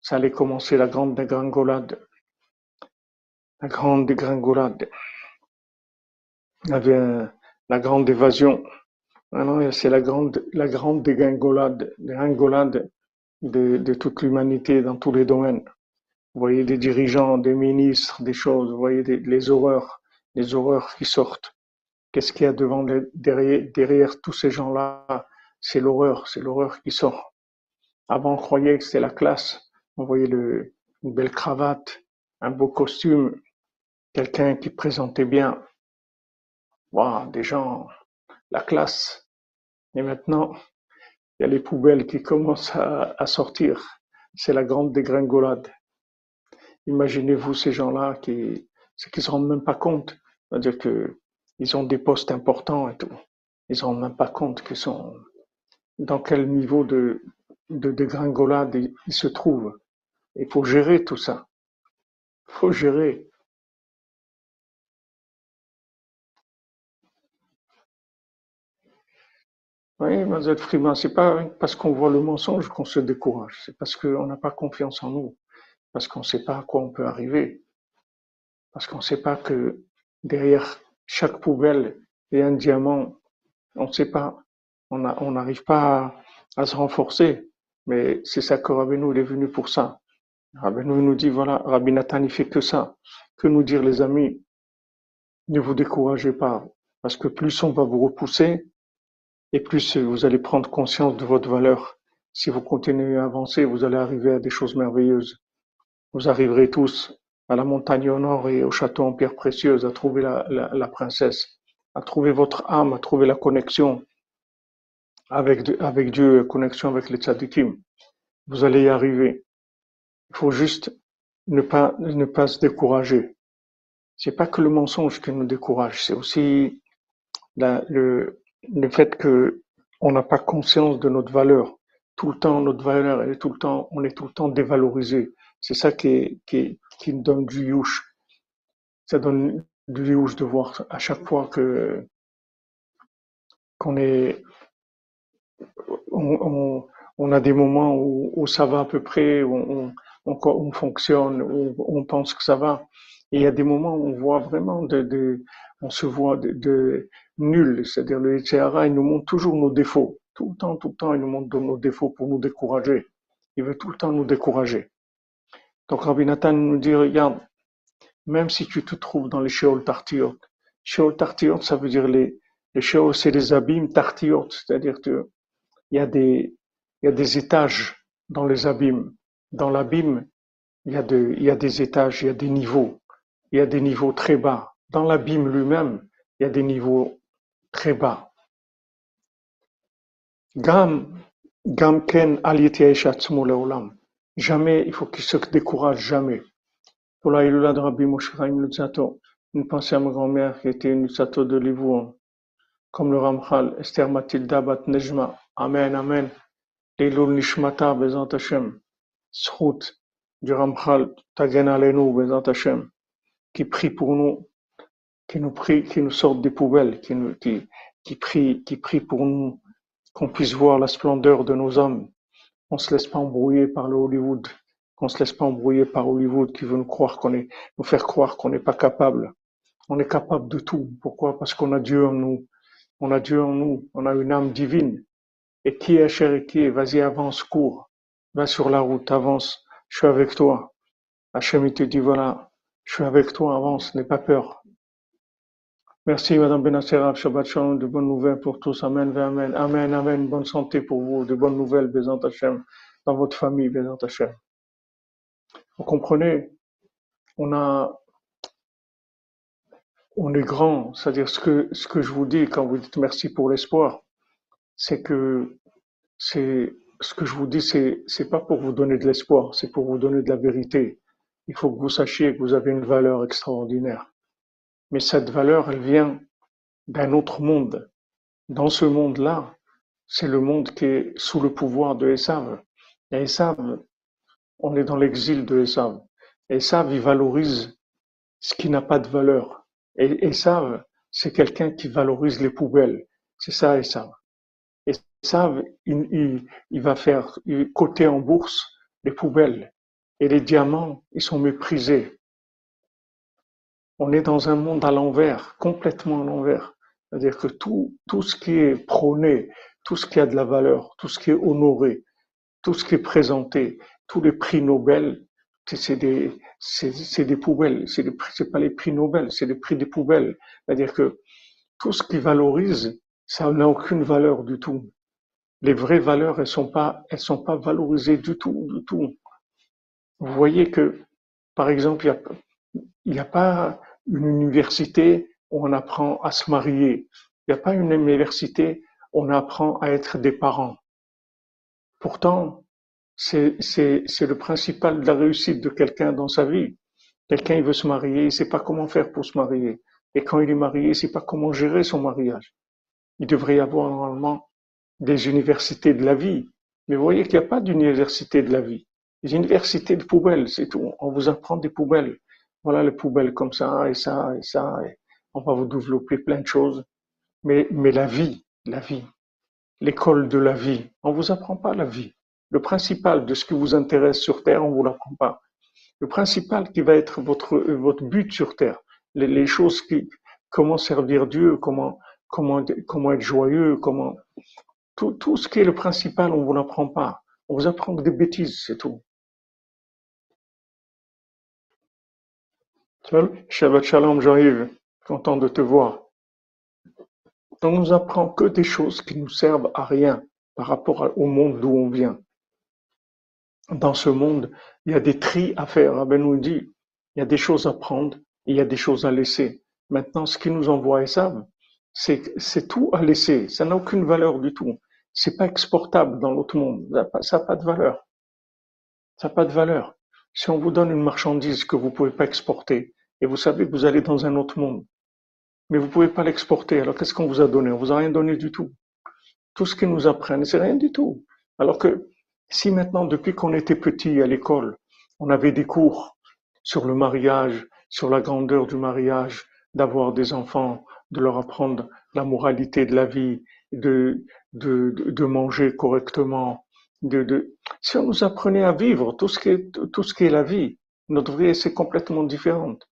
A: ça allait commencer la grande dégringolade. La grande dégringolade. La grande évasion. C'est la grande, la dégringolade de, toute l'humanité dans tous les domaines. Vous voyez des dirigeants, des ministres, des choses, vous voyez les horreurs, les horreurs qui sortent. Qu'est-ce qu'il y a devant, derrière, tous ces gens-là? C'est l'horreur, c'est l'horreur qui sort. Avant, on croyait que c'était la classe. On voyait le, une belle cravate, un beau costume, quelqu'un qui présentait bien. Waouh, des gens, la classe. Et maintenant, il y a les poubelles qui commencent à, sortir. C'est la grande dégringolade. Imaginez-vous ces gens-là qui, qu'ils se rendent même pas compte. C'est-à-dire que ils ont des postes importants et tout. Ils se rendent même pas compte qu'ils sont dans quel niveau de, de dégringolade ils se trouvent. Il faut gérer tout ça. Faut gérer. Oui, Mademoiselle Freeman, c'est pas parce qu'on voit le mensonge qu'on se décourage, c'est parce qu'on n'a pas confiance en nous, parce qu'on ne sait pas à quoi on peut arriver, parce qu'on ne sait pas que derrière chaque poubelle a un diamant, on ne sait pas, on n'arrive pas à, se renforcer, mais c'est ça que Rabbeinu il est venu pour ça. Rabbeinu nous dit, voilà, Rabbi Nathan il fait que ça, que nous dire les amis, ne vous découragez pas, parce que plus on va vous repousser, et plus vous allez prendre conscience de votre valeur. Si vous continuez à avancer, vous allez arriver à des choses merveilleuses. Vous arriverez tous à la montagne au nord et au château en pierre précieuse à trouver la, princesse, à trouver votre âme, à trouver la connexion avec, avec Dieu, connexion avec les tzadikim. Vous allez y arriver. Il faut juste ne pas, ne pas se décourager. C'est pas que le mensonge qui nous décourage, c'est aussi le, le fait que on n'a pas conscience de notre valeur. Tout le temps, notre valeur, elle est tout le temps, on est tout le temps dévalorisé. C'est ça qui, qui, qui donne du youch. Ça donne du youch de voir à chaque fois que qu'on est, on, a des moments où, ça va à peu près, où on fonctionne, où on pense que ça va. Et il y a des moments où on voit vraiment de, de on se voit de, de nul, c'est-à-dire le Yitzhara, il nous montre toujours nos défauts. Tout le temps, tout le temps, il nous montre nos défauts pour nous décourager. Il veut tout le temps nous décourager. Donc Rabbi Nathan nous dit, regarde, même si tu te trouves dans les Sheol Tartiot, Sheol Tartiot, ça veut dire les, Les Sheol, c'est des abîmes tartiotes, c'est-à-dire qu'il y a des, il y a des étages dans les abîmes. Dans l'abîme, il y a de, il y a des étages, il y a des niveaux. Il y a des niveaux très bas. Dans l'abîme lui-même, il y a des niveaux très bas. Gam, gam ken al yityaesh atzmo leolam. Jamais, il faut qu'il se décourage jamais. Pour la de Rabbi Moshe une pensée à ma grand-mère qui était une Lutzato de Livouan, comme le Ramchal, Esther Matilda Bat Nejma. Amen, Amen. Leilul Nishmata Bezant Hashem. Zchut du Ramchal Tagen Alenu Bezant qui prie pour nous, qui nous prie, qui nous sorte des poubelles, qui, nous, qui, qui prie, qui prie pour nous, qu'on puisse voir la splendeur de nos hommes, on se laisse pas embrouiller par le Hollywood, qu'on se laisse pas embrouiller par Hollywood qui veut nous croire qu'on est, nous faire croire qu'on n'est pas capable. On est capable de tout. Pourquoi? Parce qu'on a Dieu en nous. On a Dieu en nous. On a une âme divine. Et qui est cher et qui est, vas-y, avance, cours. Va sur la route, avance. Je suis avec toi. Hachem, il te dit, voilà, je suis avec toi, avance, n'aie pas peur. Merci Madame Benacerraf, Shabbat Shalom, de bonnes nouvelles pour tous, Amen, Amen, Amen, Amen, bonne santé pour vous, de bonnes nouvelles, Bézant Hachem, dans votre famille, Bézant Hachem. Vous comprenez, on a, on est grand, c'est-à-dire ce que, ce que je vous dis quand vous dites merci pour l'espoir, c'est que, c'est, ce que je vous dis, c'est, c'est pas pour vous donner de l'espoir, c'est pour vous donner de la vérité. Il faut que vous sachiez que vous avez une valeur extraordinaire. Mais cette valeur, elle vient d'un autre monde. Dans ce monde-là, c'est le monde qui est sous le pouvoir de Esav. Et Esav, on est dans l'exil de Esav. Esav, il valorise ce qui n'a pas de valeur. Et Esav, c'est quelqu'un qui valorise les poubelles. C'est ça Esav. Esav, il, il, il va faire coter en bourse les poubelles. Et les diamants, ils sont méprisés on est dans un monde à l'envers, complètement à l'envers. C'est-à-dire que tout, tout ce qui est prôné, tout ce qui a de la valeur, tout ce qui est honoré, tout ce qui est présenté, tous les prix Nobel, c'est des, c'est, des poubelles. C'est, c'est pas les prix Nobel, c'est les prix des poubelles. C'est-à-dire que tout ce qui valorise, ça n'a aucune valeur du tout. Les vraies valeurs, elles sont pas, elles sont pas valorisées du tout, du tout. Vous voyez que, par exemple, il y a, il n'y a pas une université où on apprend à se marier. Il n'y a pas une université où on apprend à être des parents. Pourtant, c'est, le principal de la réussite de quelqu'un dans sa vie. Quelqu'un veut se marier, il ne sait pas comment faire pour se marier. Et quand il est marié, il ne sait pas comment gérer son mariage. Il devrait y avoir normalement des universités de la vie. Mais vous voyez qu'il n'y a pas d'université de la vie. Des universités de poubelles, c'est tout. On vous apprend des poubelles voilà les poubelles comme ça et ça et ça. Et on va vous développer plein de choses. Mais, mais la vie, la vie, l'école de la vie, on vous apprend pas la vie. Le principal de ce qui vous intéresse sur Terre, on vous l'apprend pas. Le principal qui va être votre, votre but sur Terre, les, les choses qui, comment servir Dieu, comment, comment, comment être joyeux, comment, tout, tout ce qui est le principal, on vous l'apprend pas. On vous apprend des bêtises, c'est tout. Shabbat Shalom Jean-Yves, content de te voir. On nous apprend que des choses qui nous servent à rien par rapport au monde d'où on vient. Dans ce monde, il y a des tris à faire. Rabbi nous dit, il y a des choses à prendre il y a des choses à laisser. Maintenant, ce qui nous envoie et savent, c'est, tout à laisser. Ça n'a aucune valeur du tout. C'est pas exportable dans l'autre monde. Ça n'a pas de valeur. Ça n'a pas de valeur. Si on vous donne une marchandise que vous ne pouvez pas exporter, et vous savez que vous allez dans un autre monde, mais vous ne pouvez pas l'exporter, alors qu'est-ce qu'on vous a donné? On vous a rien donné du tout. Tout ce qu'ils nous apprennent, c'est rien du tout. Alors que si maintenant, depuis qu'on était petit à l'école, on avait des cours sur le mariage, sur la grandeur du mariage, d'avoir des enfants, de leur apprendre la moralité de la vie, de, de, de manger correctement, de, si on nous apprenait à vivre tout ce qui est, tout ce qui est la vie, notre vie c'est complètement différente,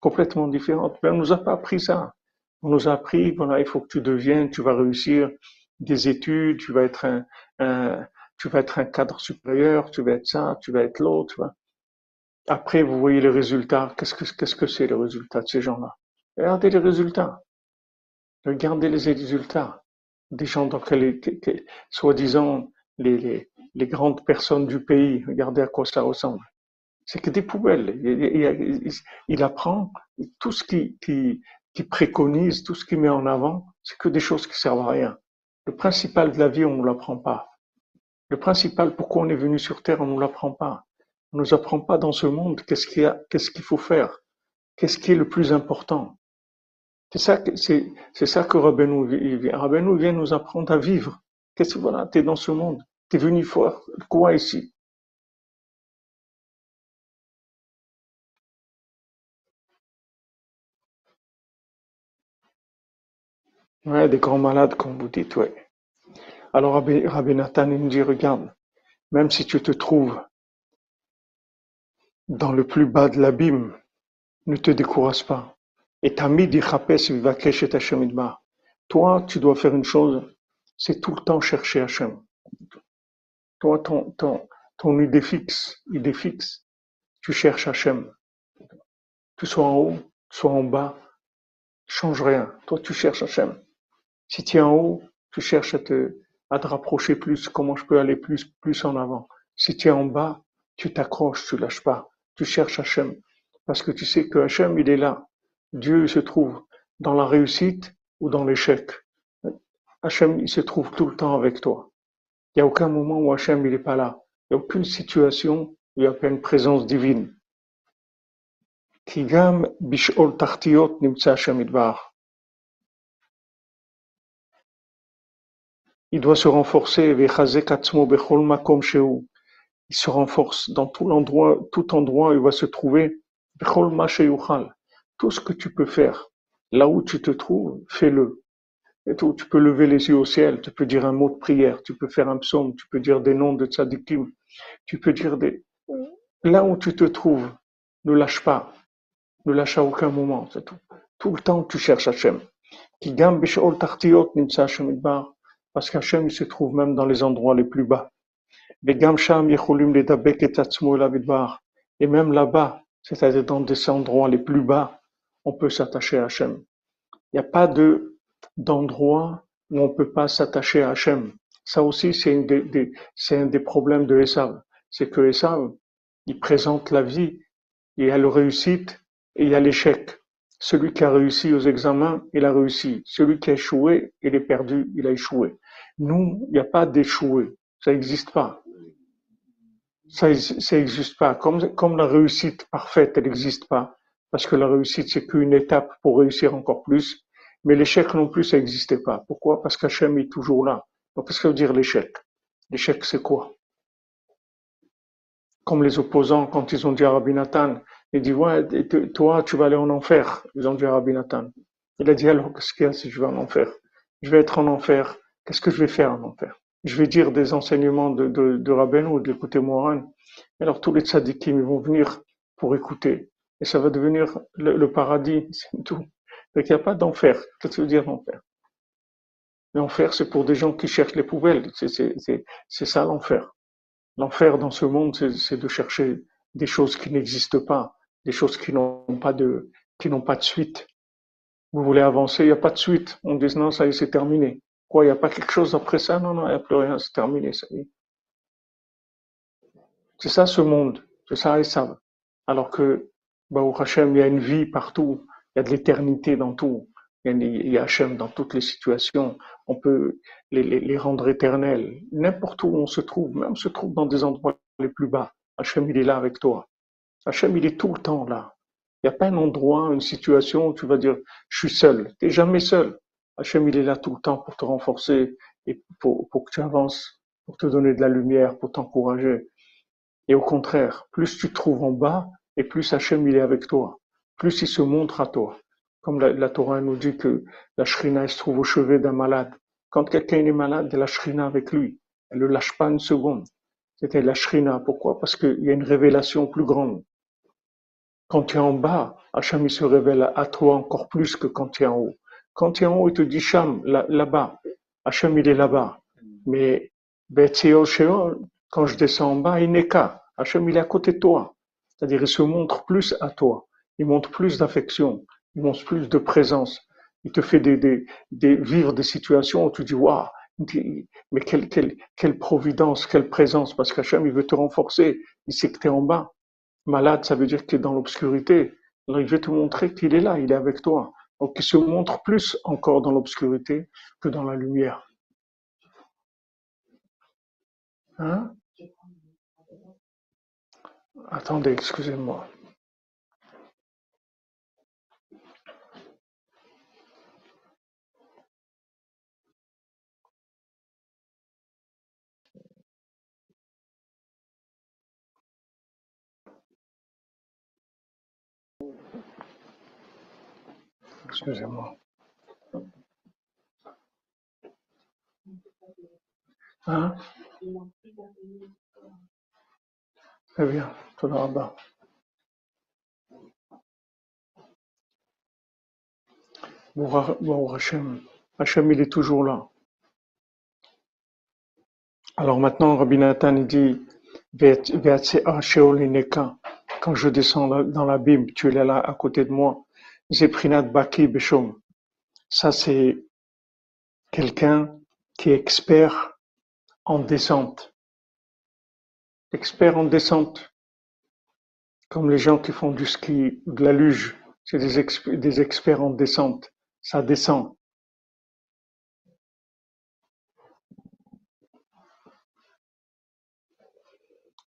A: complètement différente. Mais on nous a pas appris ça. On nous a appris, voilà, il faut que tu deviennes, tu vas réussir des études, tu vas être un, tu vas être un cadre supérieur, tu vas être ça, tu vas être l'autre. Après, vous voyez les résultats. Qu'est-ce que que c'est les résultats de ces gens-là? Regardez les résultats. Regardez les résultats des gens, donc les, soi-disant les, les grandes personnes du pays. Regardez à quoi ça ressemble. C'est que des poubelles. Il, apprend tout ce qui, qui, qui préconise, tout ce qu'il met en avant, c'est que des choses qui servent à rien. Le principal de la vie, on ne l'apprend pas. Le principal, pourquoi on est venu sur Terre, on ne l'apprend pas. On ne nous apprend pas dans ce monde qu'est-ce qu'il faut faire, qu'est-ce qui est le plus important. C'est ça, c'est, c'est ça que Rabbeinu vient. Rabbeinu vient nous apprendre à vivre. Qu'est-ce que voilà, t'es dans ce monde. T'es venu faire quoi ici? Ouais, des grands malades, comme vous dites, ouais. Alors Rabbi, Nathan il me dit, regarde, même si tu te trouves dans le plus bas de l'abîme, ne te décourage pas. Et Tamid Hashem Toi, tu dois faire une chose, c'est tout le temps chercher Hachem. Toi, ton, ton, ton idée fixe, idée fixe, tu cherches Hachem. Tu sois en haut, sois en bas, change rien. Toi, tu cherches Hachem. Si tu es en haut, tu cherches à te, à rapprocher plus, comment je peux aller plus, plus en avant. Si tu es en bas, tu t'accroches, tu lâches pas, tu cherches Hachem. Parce que tu sais que Hachem, il est là. Dieu se trouve dans la réussite ou dans l'échec. Hachem, il se trouve tout le temps avec toi. Il n'y a aucun moment où Hachem, il n'est pas là. Il n'y a aucune situation où il n'y a pas une présence divine. Il doit se renforcer, il se renforce dans tout endroit, où il va se trouver, tout ce que tu peux faire, là où tu te trouves, fais-le. Tu peux lever les yeux au ciel, tu peux dire un mot de prière, tu peux faire un psaume, tu peux dire des noms de tzadikim, tu peux dire des... Là où tu te trouves, ne lâche pas, ne lâche à aucun moment, c'est tout. Tout le temps tu cherches Hachem. Parce qu'Hachem se trouve même dans les endroits les plus bas. Et même là-bas, c'est-à-dire dans des endroits les plus bas, on peut s'attacher à Hachem. Il n'y a pas de d'endroit où on ne peut pas s'attacher à Hachem. Ça aussi, c'est un des problèmes de Esav. C'est que Esav, il présente la vie, il y a le réussite et il y a l'échec. Celui qui a réussi aux examens, il a réussi. Celui qui a échoué, il est perdu, il a échoué. Nous, il n'y a pas d'échouer. Ça n'existe pas. Ça n'existe pas. Comme, comme la réussite parfaite, elle n'existe pas. Parce que la réussite, c'est qu'une étape pour réussir encore plus. Mais l'échec non plus, ça n'existait pas. Pourquoi? Parce qu'Hachem est toujours là. Qu'est-ce que veut dire l'échec? L'échec, c'est quoi? Comme les opposants, quand ils ont dit à Rabbi Nathan, il dit, ouais, toi, tu vas aller en enfer. Ils ont dit à Rabbi Nathan. Il a dit, alors, qu'est-ce qu'il y a si je vais en enfer? Je vais être en enfer Qu'est-ce que je vais faire mon père? Je vais dire des enseignements de, de, de Rabbeinu ou de l'écouter Moran. Alors tous les tzadikim vont venir pour écouter. Et ça va devenir le, paradis, c'est tout. Donc il n'y a pas d'enfer. Qu'est-ce que veut dire l'enfer L'enfer, c'est pour des gens qui cherchent les poubelles. C'est ça l'enfer. L'enfer dans ce monde, c'est de chercher des choses qui n'existent pas, des choses qui n'ont pas de, qui n'ont pas de suite. Vous voulez avancer, il n'y a pas de suite. On dit non, ça y est, c'est terminé. Quoi, il n'y a pas quelque chose après ça? Non, non, il n'y a plus rien, c'est terminé, ça y est. C'est ça ce monde, c'est ça ça. Alors que, au Hachem, il y a une vie partout, il y a de l'éternité dans tout. Il y a Hachem dans toutes les situations. On peut les, rendre éternels. N'importe où on se trouve, même se trouve dans des endroits les plus bas. Hachem, il est là avec toi. Hachem, il est tout le temps là. Il n'y a pas un endroit, une situation où tu vas dire, je suis seul. Tu n'es jamais seul. Hachem, il est là tout le temps pour te renforcer et pour, que tu avances, pour te donner de la lumière, pour t'encourager. Et au contraire, plus tu te trouves en bas, et plus Hachem, il est avec toi. Plus il se montre à toi. Comme la, Torah nous dit que la shrina, se trouve au chevet d'un malade. Quand quelqu'un est malade, la shrina avec lui. Elle ne lâche pas une seconde. C'était la shrina. Pourquoi? Parce qu'il y a une révélation plus grande. Quand tu es en bas, Hachem, se révèle à toi encore plus que quand tu es en haut. Quand tu es en haut, il te dit Sham, là-bas. Hachem, il est là-bas. Mais quand je descends en bas, il n'est qu'à. Hachem, il est à côté de toi. C'est-à-dire, il se montre plus à toi. Il montre plus d'affection. Il montre plus de présence. il te fait des, des, des, vivre des situations où tu dis, waouh, mais quelle, quelle, quelle providence, quelle présence, parce qu'Hachem, il veut te renforcer, il sait que tu es en bas. Malade, ça veut dire que tu es dans l'obscurité. Alors il veut te montrer qu'il est là, il est avec toi. Donc il se montre plus encore dans l'obscurité que dans la lumière. Hein? Attendez, excusez-moi. Excusez-moi. Hein? Très bien, tout là-bas. Bon, Hachem. Hachem, il est toujours là. Alors maintenant, Rabbi Nathan dit quand je descends dans l'abîme, tu es là à côté de moi. Zeprinat Baki Beshom. Ça, c'est quelqu'un qui est expert en descente. Expert en descente. Comme les gens qui font du ski ou de la luge. C'est des, experts en descente. Ça descend.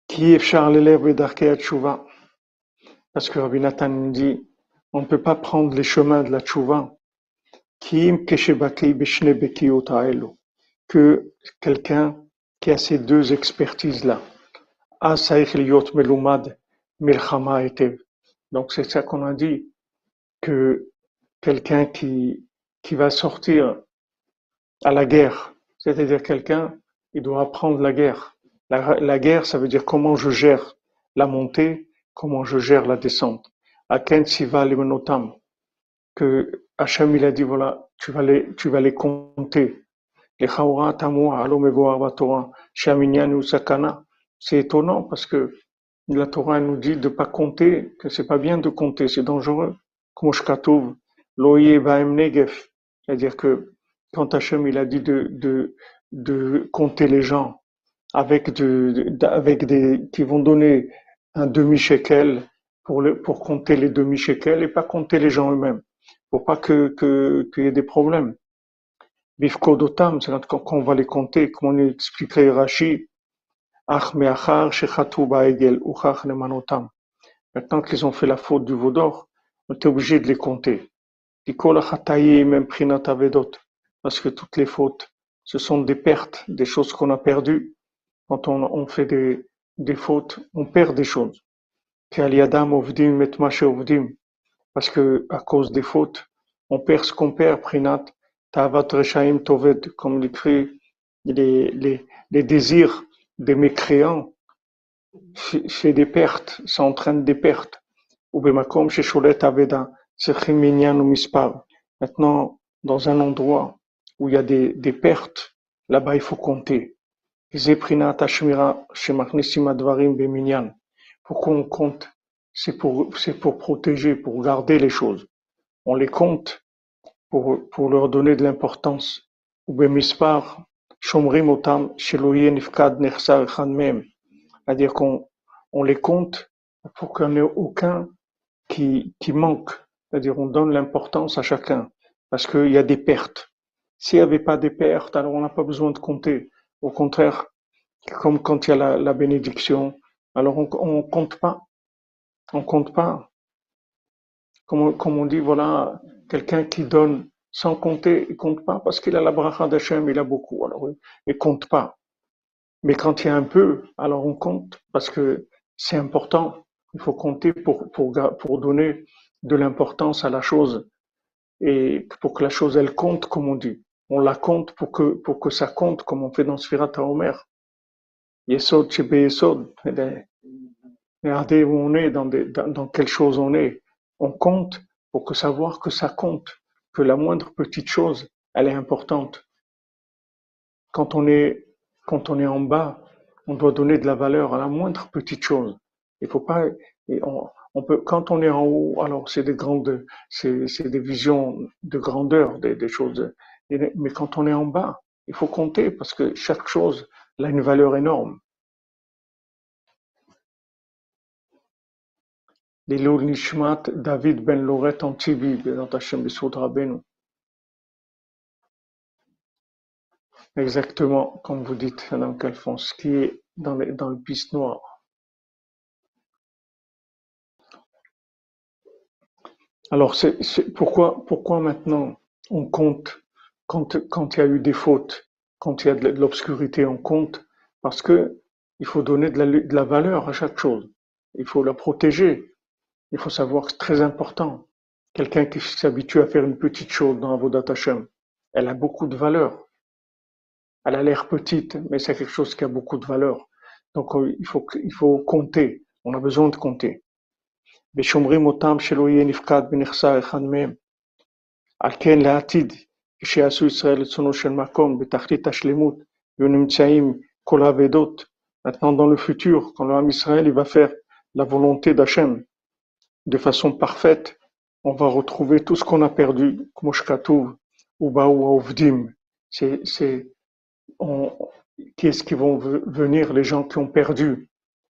A: Qui est Charles l'élève Tchouva? Parce que Rabbi Nathan dit on ne peut pas prendre les chemins de la tchouva que quelqu'un qui a ces deux expertises-là. Donc c'est ça qu'on a dit, que quelqu'un qui, qui va sortir à la guerre, c'est-à-dire quelqu'un, il doit apprendre la guerre. La, la guerre, ça veut dire comment je gère la montée, comment je gère la descente à Siva Limenotam, que Hachem il a dit voilà, tu vas les, tu vas les compter. Les Torah, Sakana. C'est étonnant parce que la Torah nous dit de pas compter, que c'est pas bien de compter, c'est dangereux. Comme Loye Negef. C'est-à-dire que quand Hachem il a dit de, de, de compter les gens avec de, avec des, qui vont donner un demi-shekel, pour, le, pour compter les demi-shekels et pas compter les gens eux-mêmes, pour pas que qu'il y ait des problèmes. Bifko dotam, c'est quand on va les compter, comme on expliquerait Rashi. Maintenant qu'ils ont fait la faute du veau d'or, on est obligé de les compter. Parce que toutes les fautes, ce sont des pertes, des choses qu'on a perdues. Quand on, on fait des, des fautes, on perd des choses parce que à cause des fautes, on perd ce qu'on perd, Prinat, Tavat Reshaim Toved, comme l'écrit, les, les, les désirs des mécréants fait des pertes, ça entraîne des pertes. Ou Bemakom Shesholet Aveda, ou Mispar. Maintenant, dans un endroit où il y a des, des pertes, là-bas il faut compter. Zeprinat Ashmira Shemachnisim Advarim Beminyan. Pourquoi on compte C'est pour, c'est pour protéger, pour garder les choses. On les compte pour, pour leur donner de l'importance. C'est-à-dire qu'on on les compte pour qu'il n'y ait aucun qui, qui manque. C'est-à-dire on donne l'importance à chacun parce qu'il y a des pertes. S'il n'y avait pas des pertes, alors on n'a pas besoin de compter. Au contraire, comme quand il y a la, la bénédiction, alors on, on compte pas, on compte pas. Comme, on dit, voilà, quelqu'un qui donne sans compter, il compte pas parce qu'il a la bracha d'Hachem, il a beaucoup, alors il compte pas. Mais quand il y a un peu, alors on compte parce que c'est important. Il faut compter pour, pour, pour donner de l'importance à la chose et pour que la chose elle compte, comme on dit. On la compte pour que, pour que ça compte, comme on fait dans Sfirat Omer. Yesod chez Yesod. Regardez où on est, dans, dans, dans quelle chose on est. On compte pour que savoir que ça compte, que la moindre petite chose, elle est importante. Quand on est, quand on est en bas, on doit donner de la valeur à la moindre petite chose. Il faut pas, on, peut, quand on est en haut, alors c'est des grandes, c'est des visions de grandeur, des, des choses. Mais quand on est en bas, il faut compter parce que chaque chose a une valeur énorme. Lilul Nishmat David ben Loret Antibi, dans Bessoud Rabbeinu. Exactement, comme vous dites, Madame Calfon, ce qui est dans, le, dans le piste noir. Alors, c'est, pourquoi, pourquoi maintenant on compte quand, quand il y a eu des fautes, quand il y a de l'obscurité, on compte parce que il faut donner de la, de la valeur à chaque chose. Il faut la protéger. Il faut savoir que c'est très important. Quelqu'un qui s'habitue à faire une petite chose dans Avodat Hashem, elle a beaucoup de valeur. Elle a l'air petite, mais c'est quelque chose qui a beaucoup de valeur. Donc euh, il faut, il faut compter. On a besoin de compter. ושומרים אותם שלא יהיה נפקד בנכסה אחד מהם. על כן לעתיד, כשיעשו ישראל רצונו של מקום בתכלית השלמות ונמצאים כל האבדות, maintenant dans le futur, quand l'homme Israël il va faire la volonté d'Hachem de façon parfaite, on va retrouver tout ce qu'on a perdu, comme Shkatouv, ou Baou Ovdim. C'est, c'est, qui est-ce qui vont venir les gens qui ont perdu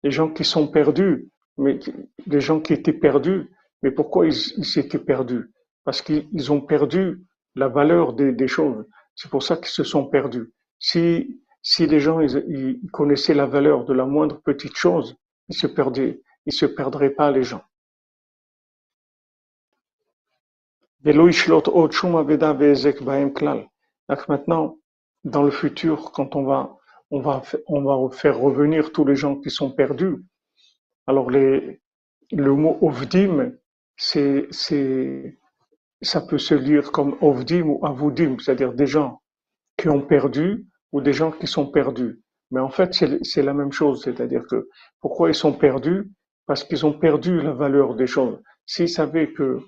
A: Les gens qui sont perdus, mais les gens qui étaient perdus, mais pourquoi ils, s'étaient perdus Parce qu'ils ont perdu la valeur des, choses. C'est pour ça qu'ils se sont perdus. Si, si les gens ils, connaissaient la valeur de la moindre petite chose, ils se perdaient, ils se perdraient pas les gens. Donc maintenant, dans le futur, quand on va, on va, on va faire revenir tous les gens qui sont perdus. Alors les, le mot ovdim, c'est, c'est, ça peut se lire comme ovdim ou avudim, c'est-à-dire des gens qui ont perdu ou des gens qui sont perdus. Mais en fait, c'est la même chose, c'est-à-dire que pourquoi ils sont perdus? Parce qu'ils ont perdu la valeur des choses. S'ils savaient que,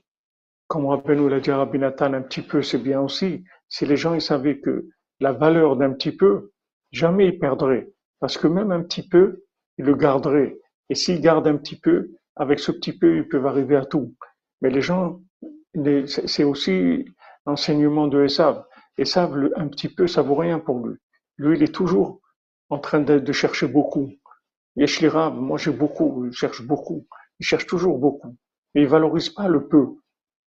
A: comme Rabbeinu l'a dit Rabbi Nathan, un petit peu, c'est bien aussi. Si les gens ils savaient que la valeur d'un petit peu, jamais ils perdraient. Parce que même un petit peu, ils le garderaient. Et s'ils gardent un petit peu, avec ce petit peu, ils peuvent arriver à tout. Mais les gens, c'est aussi l'enseignement de Esav. Esav, un petit peu, ça vaut rien pour lui. Lui, il est toujours en train de, chercher beaucoup. Yeshlirav, moi j'ai beaucoup, il cherche beaucoup. Il cherche toujours beaucoup. Mais il valorise pas le peu.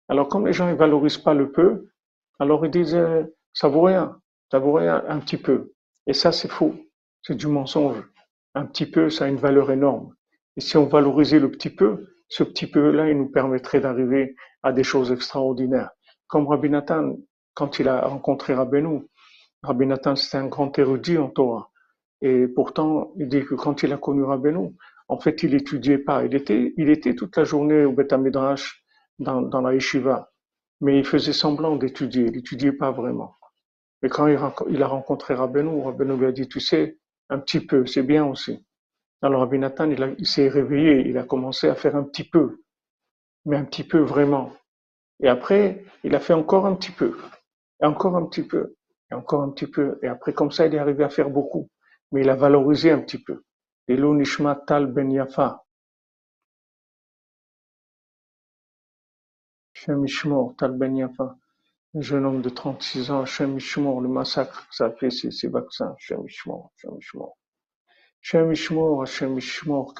A: Alors comme les gens ne valorisent pas le peu, alors ils disent, euh, ça vaut rien savourer un, un petit peu. Et ça, c'est faux. C'est du mensonge. Un petit peu, ça a une valeur énorme. Et si on valorisait le petit peu, ce petit peu-là, il nous permettrait d'arriver à des choses extraordinaires. Comme Rabbi Nathan, quand il a rencontré Rabbeinu, Rabbi Nathan, c'était un grand érudit en Torah. Et pourtant, il dit que quand il a connu Rabbeinu, en fait, il étudiait pas. Il était, il était toute la journée au Beth Midrash, dans, la yeshiva. Mais il faisait semblant d'étudier. Il n'étudiait pas vraiment. Mais quand il a rencontré Rabbeinu, Rabbeinu lui a dit, tu sais, un petit peu, c'est bien aussi. Alors Rabbi Nathan, il, s'est réveillé, il a commencé à faire un petit peu, mais un petit peu vraiment. Et après, il a fait encore un petit peu, et encore un petit peu, et encore un petit peu. Et après, comme ça, il est arrivé à faire beaucoup. Mais il a valorisé un petit peu. Elo Nishma Tal Ben Yafa. Shem Tal Ben Yafa. Un jeune homme de 36 ans, Hachem le massacre ça fait ces, ces vaccins, Hachem Ishmor, Chemichement, à Chemichement,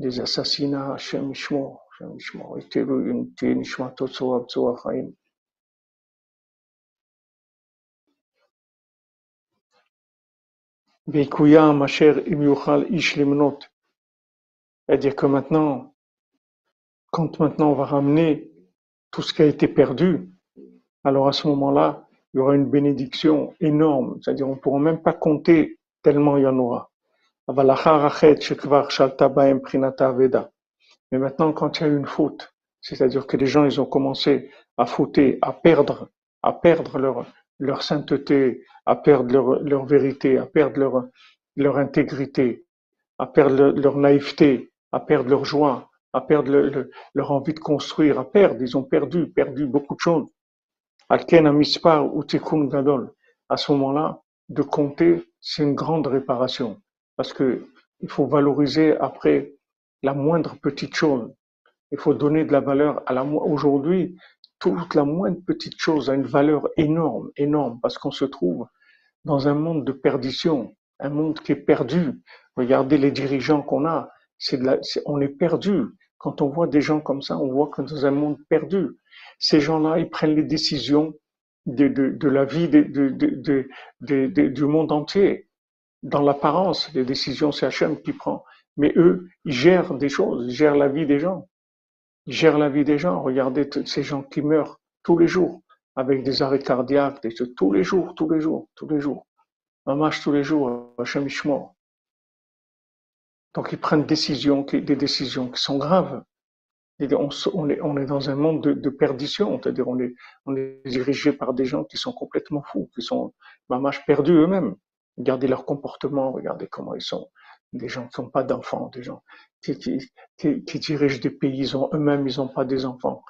A: les assassinats à Chemichement, Chemichement, et une nishmatot soit Zoachaim. Beikuyam, ma chère Imiuchal ishlimnot. C'est-à-dire que maintenant, quand maintenant on va ramener tout ce qui a été perdu, alors à ce moment-là, il y aura une bénédiction énorme. C'est-à-dire, on ne pourra même pas compter tellement il y en aura. Mais maintenant, quand il y a eu une faute, c'est-à-dire que les gens ils ont commencé à fauter, à perdre, à perdre leur, leur sainteté, à perdre leur, leur vérité, à perdre leur, leur intégrité, à perdre leur naïveté, à perdre leur joie, à perdre leur envie de construire, à perdre, ils ont perdu, perdu beaucoup de choses. À ce moment-là, de compter, c'est une grande réparation. Parce que il faut valoriser après la moindre petite chose. Il faut donner de la valeur à la aujourd'hui. Toute la moindre petite chose a une valeur énorme, énorme, parce qu'on se trouve dans un monde de perdition, un monde qui est perdu. Regardez les dirigeants qu'on a, c'est on est perdu. Quand on voit des gens comme ça, on voit qu'on est dans un monde perdu. Ces gens-là, ils prennent les décisions de, la vie du monde entier. Dans l'apparence, les décisions, c'est Hachem qui prend. Mais eux, ils gèrent des choses, ils gèrent la vie des gens. Ils gèrent la vie des gens. Regardez ces gens qui meurent tous les jours avec des arrêts cardiaques, des, tous les jours, tous les jours, tous les jours. Un match tous les jours, Hachem Donc ils prennent des décisions, des décisions qui sont graves. On, est, dans un monde de, perdition, c'est-à-dire on est, on est dirigé par des gens qui sont complètement fous, qui sont mamash perdus eux-mêmes. Regardez leur comportement, regardez comment ils sont. Des gens qui n'ont pas d'enfants, des gens qui, dirigent des pays, ils ont eux-mêmes, ils n'ont pas des enfants.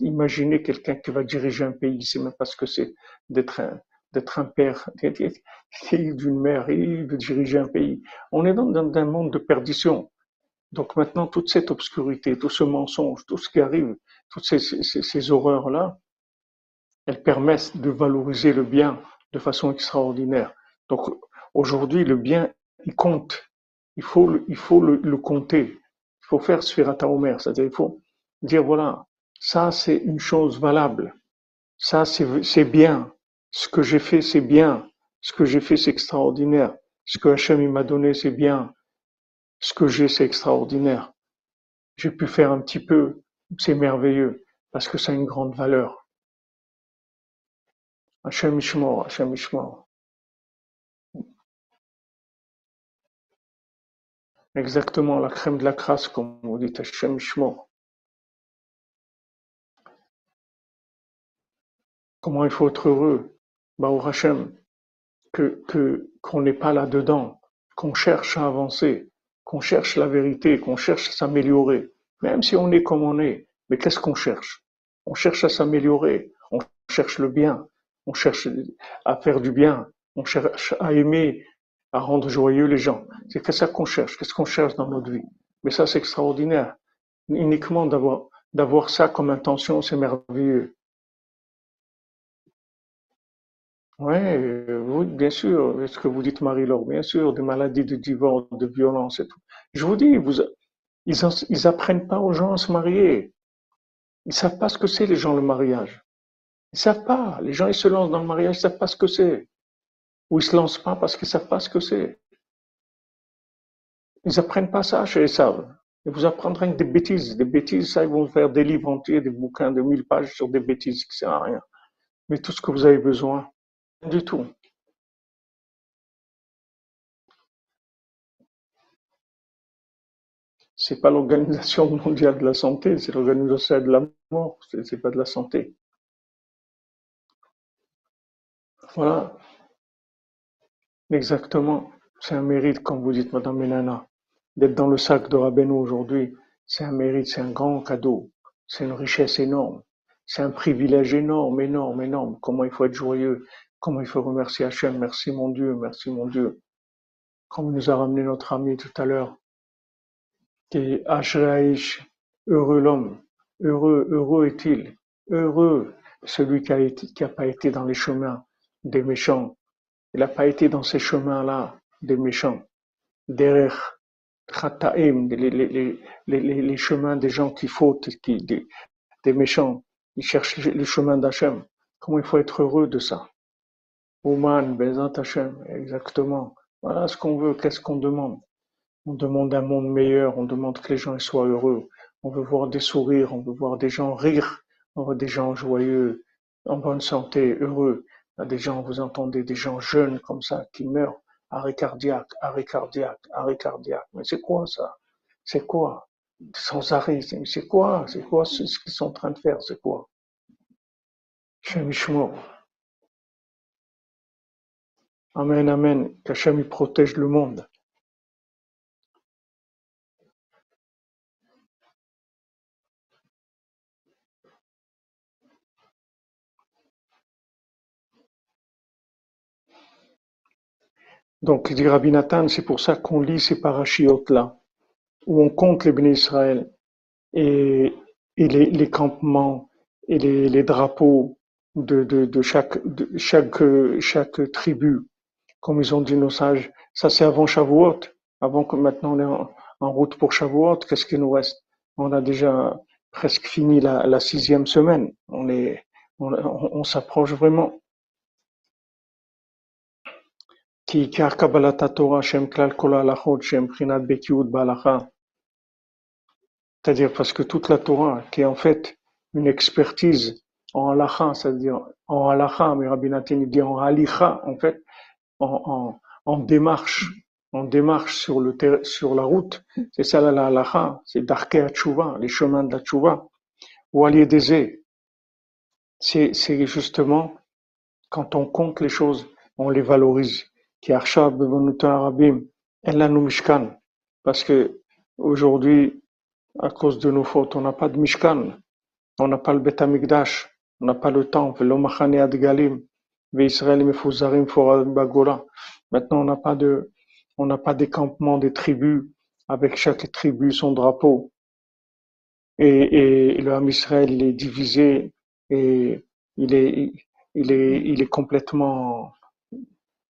A: Imaginez quelqu'un qui va diriger un pays, c'est même pas ce que c'est d'être un, d'être un père, d'une mère, il veut diriger un pays. On est dans, dans un monde de perdition. Donc maintenant, toute cette obscurité, tout ce mensonge, tout ce qui arrive, toutes ces horreurs-là, elles permettent de valoriser le bien de façon extraordinaire. Donc aujourd'hui, le bien, il compte. Il faut, il faut le, compter. Il faut faire Sphirata Omer, c'est-à-dire il faut dire voilà, ça c'est une chose valable. Ça c'est bien. Ce que j'ai fait, c'est bien. Ce que j'ai fait, c'est extraordinaire. Ce que Hachem m'a donné, c'est bien ce que j'ai, c'est extraordinaire. J'ai pu faire un petit peu, c'est merveilleux, parce que ça a une grande valeur. Hachem Ishmor, Hachem Ishmor. Exactement, la crème de la crasse, comme vous dites, Hachem Ishmor. Comment il faut être heureux, au Hachem, que, qu'on n'est pas là-dedans, qu'on cherche à avancer, qu'on cherche la vérité, qu'on cherche à s'améliorer, même si on est comme on est. Mais qu'est-ce qu'on cherche? On cherche à s'améliorer, on cherche le bien, on cherche à faire du bien, on cherche à aimer, à rendre joyeux les gens. C'est que ça qu'on cherche, qu'est-ce qu'on cherche dans notre vie. Mais ça, c'est extraordinaire. Uniquement d'avoir, d'avoir ça comme intention, c'est merveilleux. Oui, bien sûr. Ce que vous dites, Marie-Laure, bien sûr, des maladies de divorce, de violence et tout. Je vous dis, vous, ils, ils apprennent pas aux gens à se marier. Ils savent pas ce que c'est, les gens, le mariage. Ils savent pas. Les gens, ils se lancent dans le mariage, ils savent pas ce que c'est. Ou ils se lancent pas parce qu'ils savent pas ce que c'est. Ils apprennent pas ça chez les savent. Ils vous apprendront des bêtises. Des bêtises, ça, ils vont faire des livres entiers, des bouquins de mille pages sur des bêtises qui servent à rien. Mais tout ce que vous avez besoin, du tout. C'est pas l'Organisation mondiale de la santé, c'est l'Organisation de la mort, c'est pas de la santé. Voilà. Exactement. C'est un mérite, comme vous dites, Madame Menana. D'être dans le sac de Rabbeinu aujourd'hui, c'est un mérite, c'est un grand cadeau. C'est une richesse énorme. C'est un privilège énorme, énorme, énorme. Comment il faut être joyeux. Comment il faut remercier Hachem. Merci mon Dieu, merci mon Dieu. Comme nous a ramené notre ami tout à l'heure. Qui heureux l'homme. Heureux, heureux est-il. Heureux celui qui a été, qui a pas été dans les chemins des méchants. Il n'a pas été dans ces chemins-là des méchants. Derrière les, les, les, les, chemins des gens qui fautent, qui, des, méchants. Il cherche le chemin d'Hachem. Comment il faut être heureux de ça? Ouman, Bezat Hashem, exactement. Voilà ce qu'on veut, qu'est-ce qu'on demande? On demande un monde meilleur, on demande que les gens soient heureux. On veut voir des sourires, on veut voir des gens rire, on veut des gens joyeux, en bonne santé, heureux. Des gens, vous entendez des gens jeunes comme ça qui meurent, arrêt cardiaque, arrêt cardiaque, arrêt cardiaque. Mais c'est quoi ça? C'est quoi? Sans arrêt, c'est quoi? C'est quoi ce qu'ils sont en train de faire? C'est quoi? Amen, Amen. Qu'Hachem protège le monde. Donc, dit Rabbi Nathan, c'est pour ça qu'on lit ces parachiotes-là. où on compte les bénis Israël et, les, campements et les, drapeaux de, chaque, tribu, comme ils ont dit nos sages. Ça, c'est avant Shavuot. Avant que maintenant on est en, en route pour Shavuot, qu'est-ce qu'il nous reste? On a déjà presque fini la, sixième semaine. On, on s'approche vraiment. כי עיקר קבלת התורה שהם כלל כל ההלכות שהם מבחינת בקיאות בהלכה C'est-à-dire parce que toute la Torah, qui est en fait une expertise en halakha, c'est-à-dire en halakha, mais Rabbi Nathan dit en halicha, en fait, en, en, en, démarche, en démarche sur, le sur la route, c'est ça la halakha, c'est d'arke tchouva, les chemins de la tchouva, ou des C'est, c'est justement quand on compte les choses, on les valorise. Qui arshab arabim, elle mishkan, parce que aujourd'hui, à cause de nos fautes. On n'a pas de Mishkan, on n'a pas le Bet on n'a pas le temple, Adgalim, Mefuzarim. Maintenant, on n'a pas de, on n'a pas des campements des tribus, avec chaque tribu son drapeau. Et, et le Ham Israël est divisé et il est, il est, il est complètement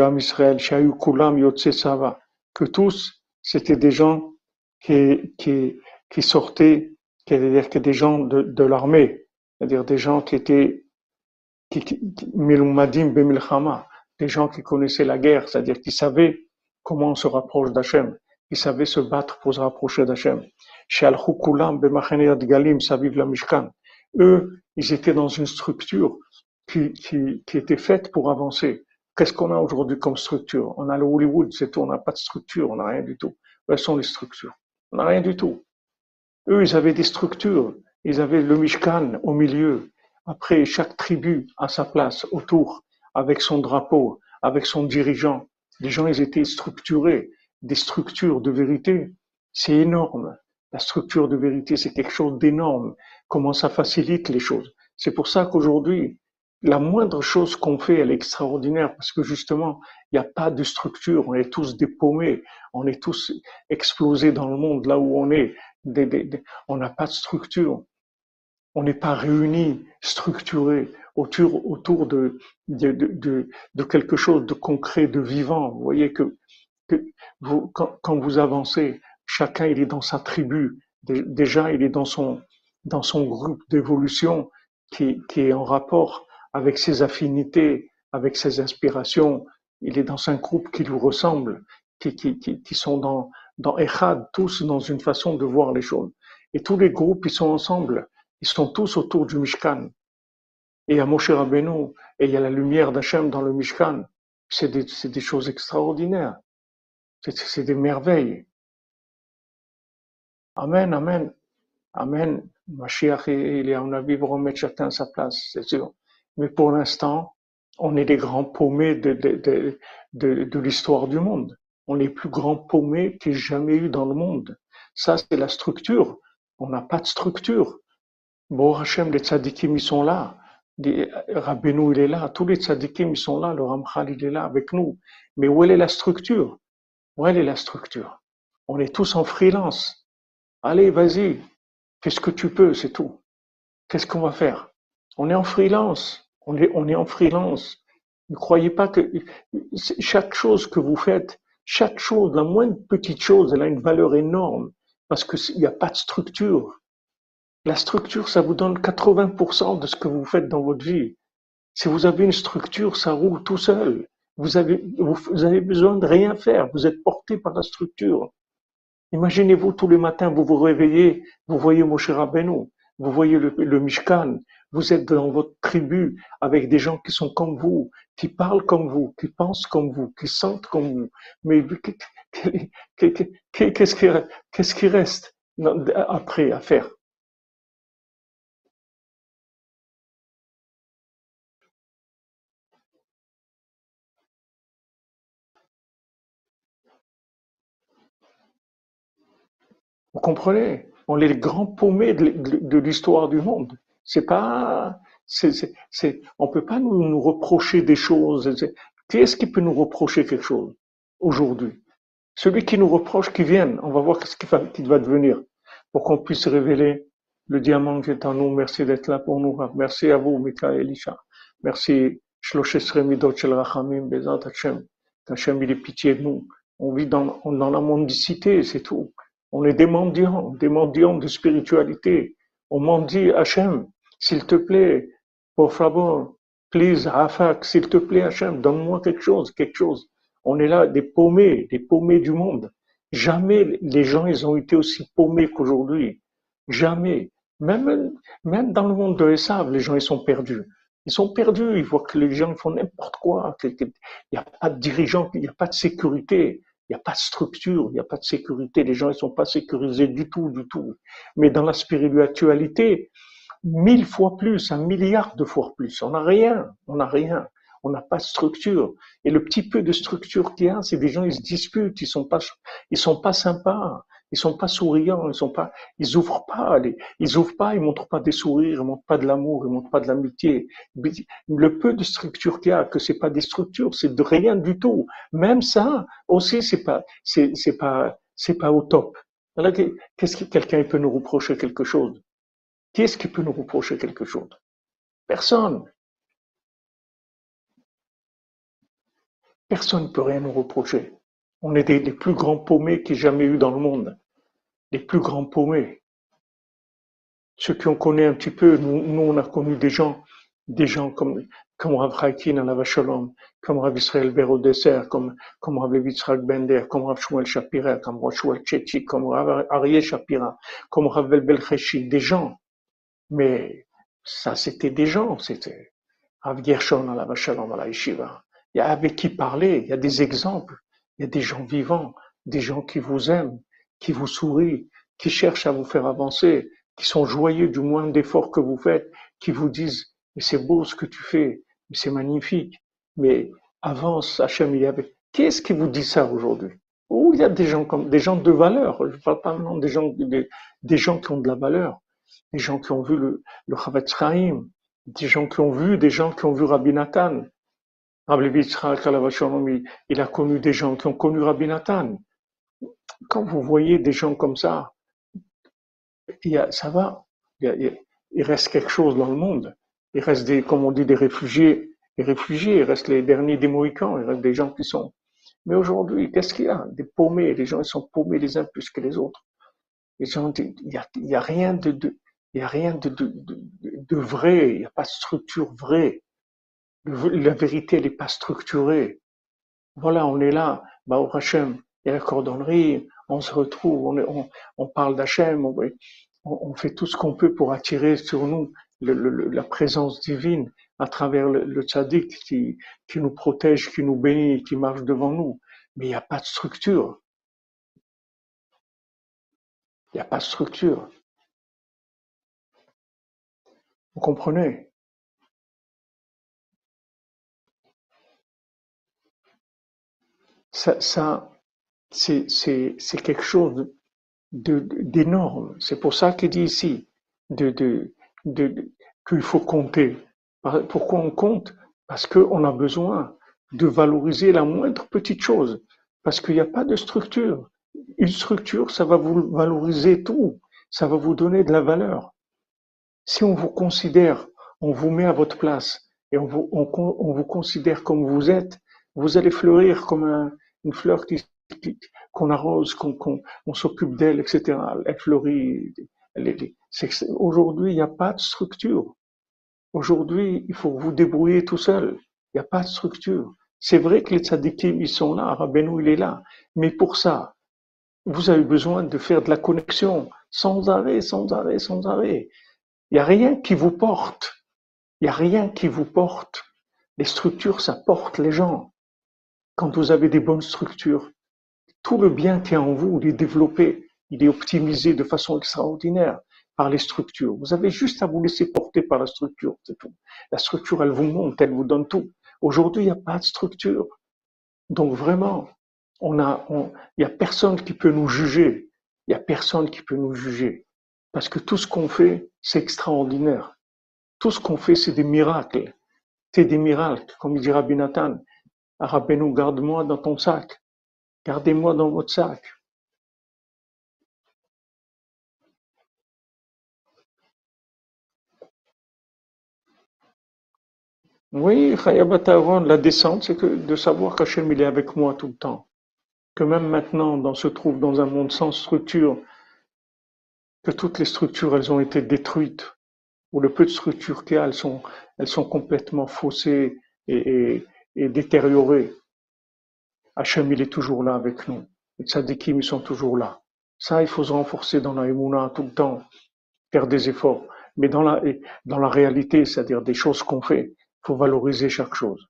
A: âme Israël, que tous, c'était des gens qui, qui, qui sortaient, c'est-à-dire que des gens de, de l'armée, c'est-à-dire des gens qui étaient qui, des gens qui connaissaient la guerre, c'est-à-dire qui savaient comment se rapproche d'Hachem, qui savaient se battre pour se rapprocher d'Hachem. Eux, ils étaient dans une structure qui, qui, qui était faite pour avancer. Qu'est-ce qu'on a aujourd'hui comme structure? On a le Hollywood, c'est tout, on n'a pas de structure, on n'a rien du tout. Quelles sont les structures? On n'a rien du tout. Eux, ils avaient des structures. Ils avaient le Mishkan au milieu. Après, chaque tribu à sa place autour, avec son drapeau, avec son dirigeant. Les gens, ils étaient structurés. Des structures de vérité, c'est énorme. La structure de vérité, c'est quelque chose d'énorme. Comment ça facilite les choses? C'est pour ça qu'aujourd'hui, la moindre chose qu'on fait, elle est extraordinaire parce que justement, il n'y a pas de structure. On est tous dépaumés. On est tous explosés dans le monde là où on est. on n'a pas de structure. On n'est pas réunis, structurés autour, autour de, quelque chose de concret, de vivant. Vous voyez que, quand, vous avancez, chacun il est dans sa tribu. Déjà, il est dans son, dans son groupe d'évolution qui est en rapport avec ses affinités, avec ses inspirations. Il est dans un groupe qui lui ressemble, qui, qui, qui, qui sont dans, dans Echad, tous dans une façon de voir les choses. Et tous les groupes, ils sont ensemble. Ils sont tous autour du Mishkan. Et il y a Moshe Rabbeinu, et il y a la lumière d'Hachem dans le Mishkan. C'est des, des choses extraordinaires. C'est, des merveilles. Amen, amen. Amen. Mashiach, il est, on a vu remettre chacun sa place, c'est sûr. Mais pour l'instant, on est les grands paumés de, l'histoire du monde. On est les plus grands paumés qu'il y ait jamais eu dans le monde. Ça, c'est la structure. On n'a pas de structure. Bon, Hachem, les tzadikim, ils sont là. Rabbeinu, il est là. Tous les tzadikim, ils sont là. Le Ramchal, il est là avec nous. Mais où est la structure? Où est la structure? On est tous en freelance. Allez, vas-y. Fais ce que tu peux, c'est tout. Qu'est-ce qu'on va faire? On est en freelance. On est, on est en freelance. Ne croyez pas que chaque chose que vous faites, chaque chose, la moindre petite chose, elle a une valeur énorme parce qu'il n'y a pas de structure. La structure, ça vous donne 80% de ce que vous faites dans votre vie. Si vous avez une structure, ça roule tout seul. Vous avez, vous avez besoin de rien faire. Vous êtes porté par la structure. Imaginez-vous tous les matins, vous vous réveillez, vous voyez Moshe Rabbeinu, vous voyez le, le Mishkan, vous êtes dans votre tribu avec des gens qui sont comme vous, qui parlent comme vous, qui pensent comme vous, qui sentent comme vous. Mais qu'est-ce qui, reste après à faire? Vous comprenez? On est les grands paumés de, l'histoire du monde. C'est pas, c'est, c'est, on peut pas nous, reprocher des choses. Qui est-ce qui peut nous reprocher quelque chose aujourd'hui? Celui qui nous reproche, qui vienne. On va voir ce qu'il va, devenir pour qu'on puisse révéler le diamant qui est en nous. Merci d'être là pour nous. Merci à vous, Mika et Elisha. Merci, Rachamim, Bezat Hashem. Hashem, il est pitié de nous. On vit dans, dans la mondicité, c'est tout. On est des mendiants, des mendiants de spiritualité. On mendie Hachem, s'il te plaît, por favor, please, Rafak, s'il te plaît, Hachem, donne-moi quelque chose, quelque chose. On est là, des paumés, des paumés du monde. Jamais les gens, ils ont été aussi paumés qu'aujourd'hui. Jamais. Même, même dans le monde de Esav, les gens, ils sont perdus. Ils sont perdus, ils voient que les gens font n'importe quoi, il n'y a pas de dirigeants, il n'y a pas de sécurité. Il n'y a pas de structure, il n'y a pas de sécurité. Les gens ne sont pas sécurisés du tout, du tout. Mais dans la spiritualité, mille fois plus, un milliard de fois plus. On n'a rien, on n'a rien. On n'a pas de structure. Et le petit peu de structure qu'il y a, c'est des gens, ils se disputent, ils sont ils sont pas sympas. Ils sont pas souriants, ils sont pas, ils ouvrent pas, ils ouvrent pas, ils montrent pas des sourires, ils montrent pas de l'amour, ils montrent pas de l'amitié. Le peu de structure qu'il y a, que c'est pas des structures, c'est de rien du tout. Même ça, aussi, c'est pas, c'est, c'est pas, c'est pas au top. Qu'est-ce que quelqu'un peut nous reprocher quelque chose? Qui est-ce qui peut nous reprocher quelque chose? Personne. Personne ne peut rien nous reprocher. On est des, les plus grands paumés qu'il y ait jamais eu dans le monde. Les plus grands paumés. Ceux qui ont connu un petit peu, nous, on a connu des gens, des gens comme, comme Rav Haikin à la Vachalom, comme Rav Israël Béro Dessert, comme, comme Rav Yitzhak Bender, comme Rav Shmuel Shapira, comme Rav Shmuel Tchetchik, comme Rav Arié Shapira, comme Rav Belchechi, des gens. Mais ça, c'était des gens, c'était Rav Gershon à la Vachalom, à la Yeshiva. Il y a avec qui parler, il y a des exemples. Il y a des gens vivants, des gens qui vous aiment, qui vous sourient, qui cherchent à vous faire avancer, qui sont joyeux du moindre effort que vous faites, qui vous disent mais c'est beau ce que tu fais, mais c'est magnifique, mais avance, Hachem, il y avait. Qui vous dit ça aujourd'hui? Oh, il y a des gens comme des gens de valeur. Je parle pas maintenant des gens, des, des, gens qui ont de la valeur, des gens qui ont vu le, le Chavetz des gens qui ont vu, des gens qui ont vu Rabbi Nathan, il a connu des gens qui ont connu Rabbi Nathan. Quand vous voyez des gens comme ça, ça va, il, reste quelque chose dans le monde. Il reste des, comme on dit, des réfugiés, des réfugiés, il reste les derniers des Mohicans, il reste des gens qui sont. Mais aujourd'hui, qu'est-ce qu'il y a? Des paumés, les gens sont paumés les uns plus que les autres. Les il y a, a rien de vrai, il n'y a pas de structure vraie la vérité, n'est pas structurée. Voilà, on est là, bah, au Hachem, il y a la cordonnerie, on se retrouve, on, parle d'Hachem, on, fait tout ce qu'on peut pour attirer sur nous la présence divine à travers le, le tzaddik qui nous protège, qui nous bénit, qui marche devant nous. Mais il n'y a pas de structure. Il n'y a pas de structure. Vous comprenez? Ça, c'est, quelque chose d'énorme. C'est pour ça qu'il dit ici de, de, qu'il faut compter. Pourquoi on compte? Parce qu'on a besoin de valoriser la moindre petite chose. Parce qu'il n'y a pas de structure. Une structure, ça va vous valoriser tout. Ça va vous donner de la valeur. Si on vous considère, on vous met à votre place et on vous, on vous considère comme vous êtes, vous allez fleurir comme un, une fleur qui, qu'on arrose, qu'on, qu'on on s'occupe d'elle, etc. Elle fleurit. Aujourd'hui, il n'y a pas de structure. Aujourd'hui, il faut vous débrouiller tout seul. Il n'y a pas de structure. C'est vrai que les tzadikim, ils sont là, Rabbeinu, il est là. Mais pour ça, vous avez besoin de faire de la connexion sans arrêt, sans arrêt, sans arrêt. Il n'y a rien qui vous porte. Il n'y a rien qui vous porte. Les structures, ça porte les gens. Quand vous avez des bonnes structures, tout le bien qui est en vous, il est développé. il est optimisé de façon extraordinaire par les structures. Vous avez juste à vous laisser porter par la structure, c'est tout. La structure, elle vous monte, elle vous donne tout. Aujourd'hui, il n'y a pas de structure. Donc vraiment, il n'y a personne qui peut nous juger. Il n'y a personne qui peut nous juger. Parce que tout ce qu'on fait, c'est extraordinaire. Tout ce qu'on fait, c'est des miracles. C'est des miracles, comme il dit Rabbi Nathan. Rabbeinu, garde-moi dans ton sac. Gardez-moi dans votre sac. Oui, la descente, c'est que de savoir qu'Hachem est avec moi tout le temps. Que même maintenant, on se trouve dans un monde sans structure, que toutes les structures, elles ont été détruites, ou le peu de structures qu'il y a, elles sont, elles sont complètement faussées et, détériorées. Hachem, il est toujours là avec nous. Les tzadikim, ils sont toujours là. Ça, il faut se renforcer dans la Emouna tout le temps, faire des efforts. Mais dans la, dans la réalité, c'est-à-dire des choses qu'on fait, faut valoriser chaque chose.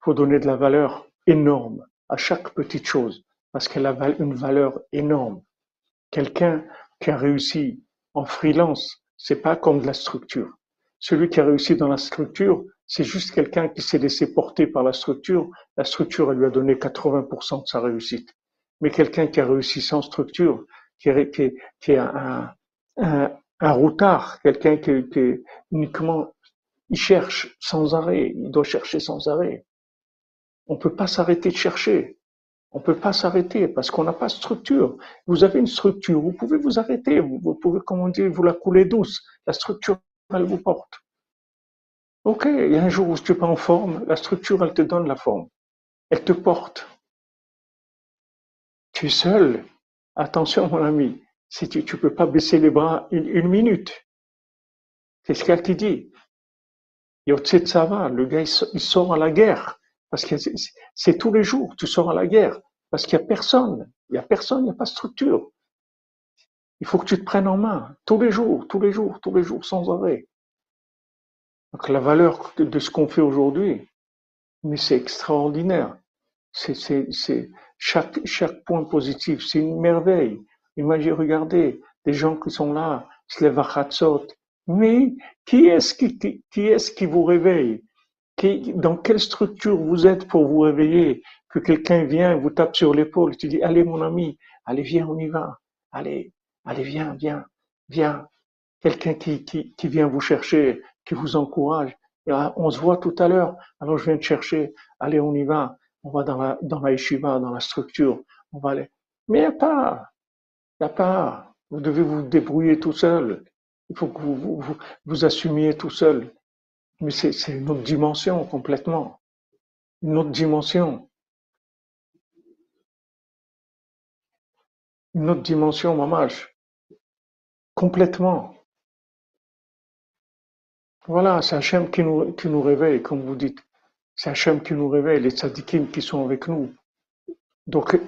A: faut donner de la valeur énorme à chaque petite chose parce qu'elle a une valeur énorme. Quelqu'un qui a réussi en freelance, c'est pas comme de la structure. Celui qui a réussi dans la structure, c'est juste quelqu'un qui s'est laissé porter par la structure. La structure, elle lui a donné 80% de sa réussite. Mais quelqu'un qui a réussi sans structure, qui est, un, un, routard, quelqu'un qui, uniquement il cherche sans arrêt, il doit chercher sans arrêt. On ne peut pas s'arrêter de chercher. On ne peut pas s'arrêter parce qu'on n'a pas de structure. Vous avez une structure, vous pouvez vous arrêter, vous, pouvez, comme on dit, vous la couler douce. La structure, elle vous porte. Ok, il y a un jour où tu n'es pas en forme, la structure, elle te donne la forme. Elle te porte. Tu es seul. Attention, mon ami, si tu ne peux pas baisser les bras une, minute. C'est ce qu'elle te dit. Yotzetsava, le gars, il sort à la guerre. Parce que c'est tous les jours, tu sors à la guerre. Parce qu'il n'y a personne. Il n'y a personne, il n'y a pas de structure. Il faut que tu te prennes en main. Tous les jours, tous les jours, tous les jours, sans arrêt. Donc la valeur de ce qu'on fait aujourd'hui, mais c'est extraordinaire. C'est, chaque, chaque point positif, c'est une merveille. Imaginez, regardez, des gens qui sont là, se lèvent à mais qui est-ce qui, qui, est-ce qui vous réveille? Qui, Dans quelle structure vous êtes pour vous réveiller? Que quelqu'un vient, vous tape sur l'épaule, tu dis allez mon ami, allez viens, on y va, allez, allez viens, viens, viens. Quelqu'un qui, qui vient vous chercher, qui vous encourage. On se voit tout à l'heure, alors je viens te chercher, allez on y va, on va dans la, dans la yeshiva, dans la structure, on va aller. Mais il n'y a pas, il n'y a pas. Vous devez vous débrouiller tout seul. Il faut que vous vous, vous, assumiez tout seul. Mais c'est une autre dimension complètement. Une autre dimension. Une autre dimension, mamage. Complètement. Voilà, c'est Hachem qui nous, qui nous réveille, comme vous dites. C'est Hachem qui nous réveille, les tzadikim qui sont avec nous. Donc,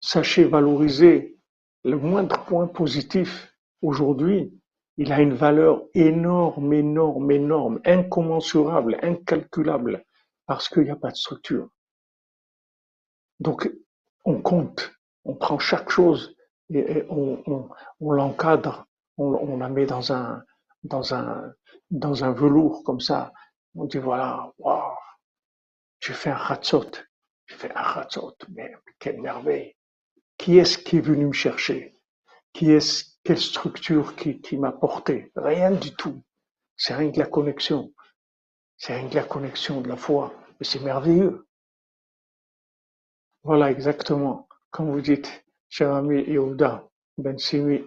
A: sachez valoriser le moindre point positif aujourd'hui il a une valeur énorme, énorme, énorme, incommensurable, incalculable, parce qu'il n'y a pas de structure. Donc, on compte, on prend chaque chose et, on, l'encadre, on, la met dans un, dans un, dans un velours comme ça. On dit voilà, waouh, j'ai fait un ratzot, j'ai fait un ratzot, mais quelle merveille. Qui est-ce qui est venu me chercher? Qui est-ce quelle structure qui, m'a porté? Rien du tout. C'est rien que la connexion. C'est rien que la connexion de la foi. Mais c'est merveilleux. Voilà exactement. Comme vous dites, cher ami Yehuda, Ben Simi,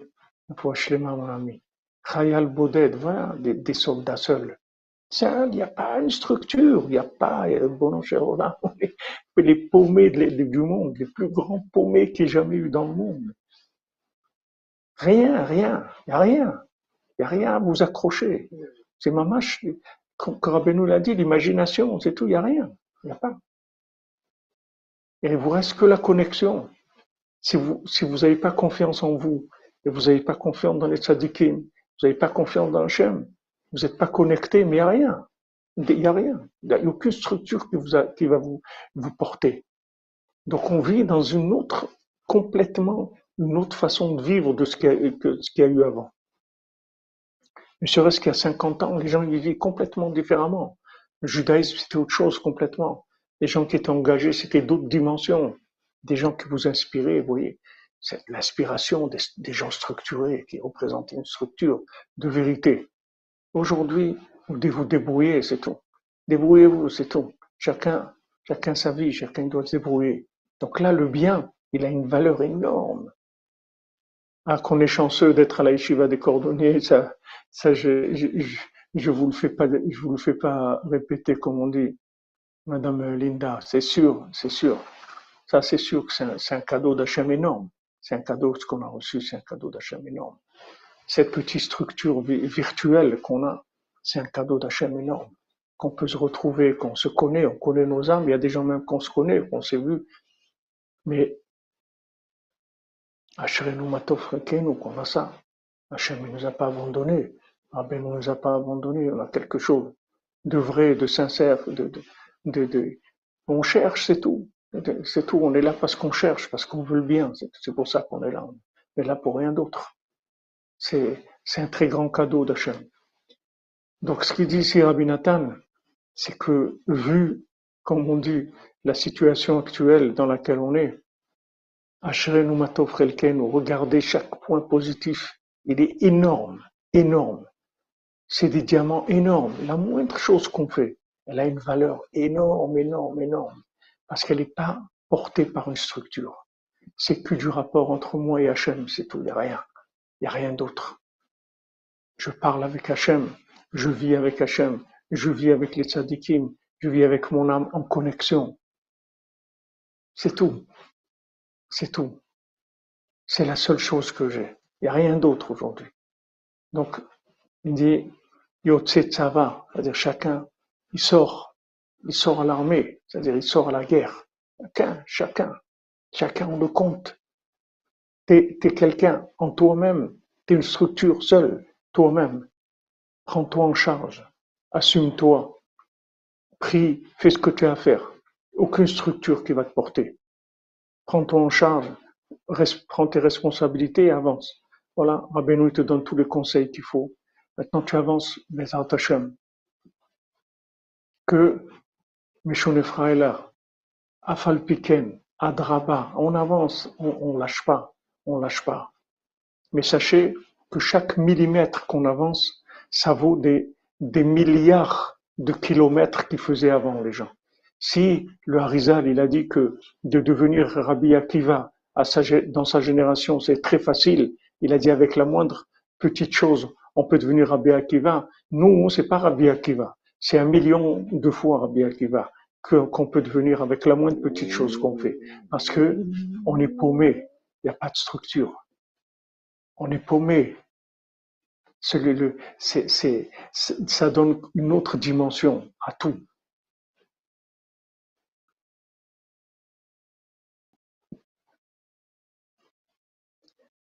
A: mon ami. Khayal Boded, voilà, des, soldats seuls. Il n'y a pas une structure, il n'y a pas, euh, bon, cher les paumés du monde, les plus grands paumés qu'il y ait jamais eu dans le monde. Rien, rien, il n'y a rien. Il n'y a rien à vous accrocher. C'est mamache, comme Rabbeinu l'a dit, l'imagination, c'est tout, il n'y a rien. Il n'y a pas. Et il vous reste que la connexion. Si vous si vous n'avez pas confiance en vous, et vous n'avez pas confiance dans les tzadikim, vous n'avez pas confiance dans Hachem, vous n'êtes pas connecté, mais il n'y a rien. Il n'y a rien. Il n'y a aucune structure qui, va vous, porter. Donc on vit dans une autre, complètement une autre façon de vivre de ce qu'il y, a eu avant. Ne serait-ce qu'il y a 50 ans, les gens vivaient complètement différemment. Le judaïsme, c'était autre chose complètement. Les gens qui étaient engagés, c'était d'autres dimensions. Des gens qui vous inspiraient, vous voyez. C'est l'inspiration des, gens structurés qui représentent une structure de vérité. Aujourd'hui, vous devez vous débrouiller, c'est tout. Débrouillez-vous, c'est tout. Chacun, chacun sa vie, chacun doit se débrouiller. Donc là, le bien, il a une valeur énorme. Ah, qu'on est chanceux d'être à la yeshiva des cordonniers, ça, ça, je, je, vous le fais pas, je vous le fais pas répéter comme on dit, Madame Linda. C'est sûr, c'est sûr. Ça, c'est sûr que c'est un, cadeau d'Hachem énorme. C'est un cadeau, ce qu'on a reçu, c'est un cadeau d'Hachem énorme. Cette petite structure virtuelle qu'on a, c'est un cadeau d'Hachem énorme. Qu'on peut se retrouver, qu'on se connaît, on connaît nos âmes. Il y a des gens même qu'on se connaît, qu'on s'est vu. Mais Ashrenu Matov qu'on a ça. Hachem ne nous a pas abandonnés. Rabbi ne nous a pas abandonnés. On a quelque chose de vrai, de sincère, de, de, de, on cherche, c'est tout. C'est tout. On est là parce qu'on cherche, parce qu'on veut le bien. C'est pour ça qu'on est là. On est là pour rien d'autre. C'est, un très grand cadeau d'Hachem. Donc, ce qu'il dit ici Rabbi Nathan, c'est que, vu, comme on dit, la situation actuelle dans laquelle on est, regardez chaque point positif, il est énorme, énorme. C'est des diamants énormes. La moindre chose qu'on fait, elle a une valeur énorme, énorme, énorme, parce qu'elle n'est pas portée par une structure. C'est que du rapport entre moi et Hachem, c'est tout, il n'y a rien. Il n'y a rien d'autre. Je parle avec Hachem, je vis avec Hachem, je vis avec les tzadikim, je vis avec mon âme en connexion. C'est tout. C'est tout. C'est la seule chose que j'ai. Il n'y a rien d'autre aujourd'hui. Donc, il dit, Yotse Tzava, c'est-à-dire chacun, il sort, il sort à l'armée, c'est-à-dire il sort à la guerre. Chacun, chacun, chacun on le compte. T'es es, quelqu'un en toi-même, t'es une structure seule, toi-même. Prends-toi en charge, assume-toi, prie, fais ce que tu as à faire. Aucune structure qui va te porter prends-toi en charge, prends tes responsabilités et avance. Voilà, Rabbeinu te donne tous les conseils qu'il faut. Maintenant tu avances, mais Hashem. Que Meshonefra est là. Afal Piken, Adraba, on avance, on, ne lâche pas, on lâche pas. Mais sachez que chaque millimètre qu'on avance, ça vaut des, milliards de kilomètres qu'ils faisaient avant les gens. Si le Harizal, il a dit que de devenir Rabbi Akiva à dans sa génération, c'est très facile, il a dit avec la moindre petite chose, on peut devenir Rabbi Akiva. Nous, c'est pas Rabbi Akiva. C'est un million de fois Rabbi Akiva qu'on peut devenir avec la moindre petite chose qu'on fait. Parce que on est paumé. Il n'y a pas de structure. On est paumé. C'est, ça donne une autre dimension à tout.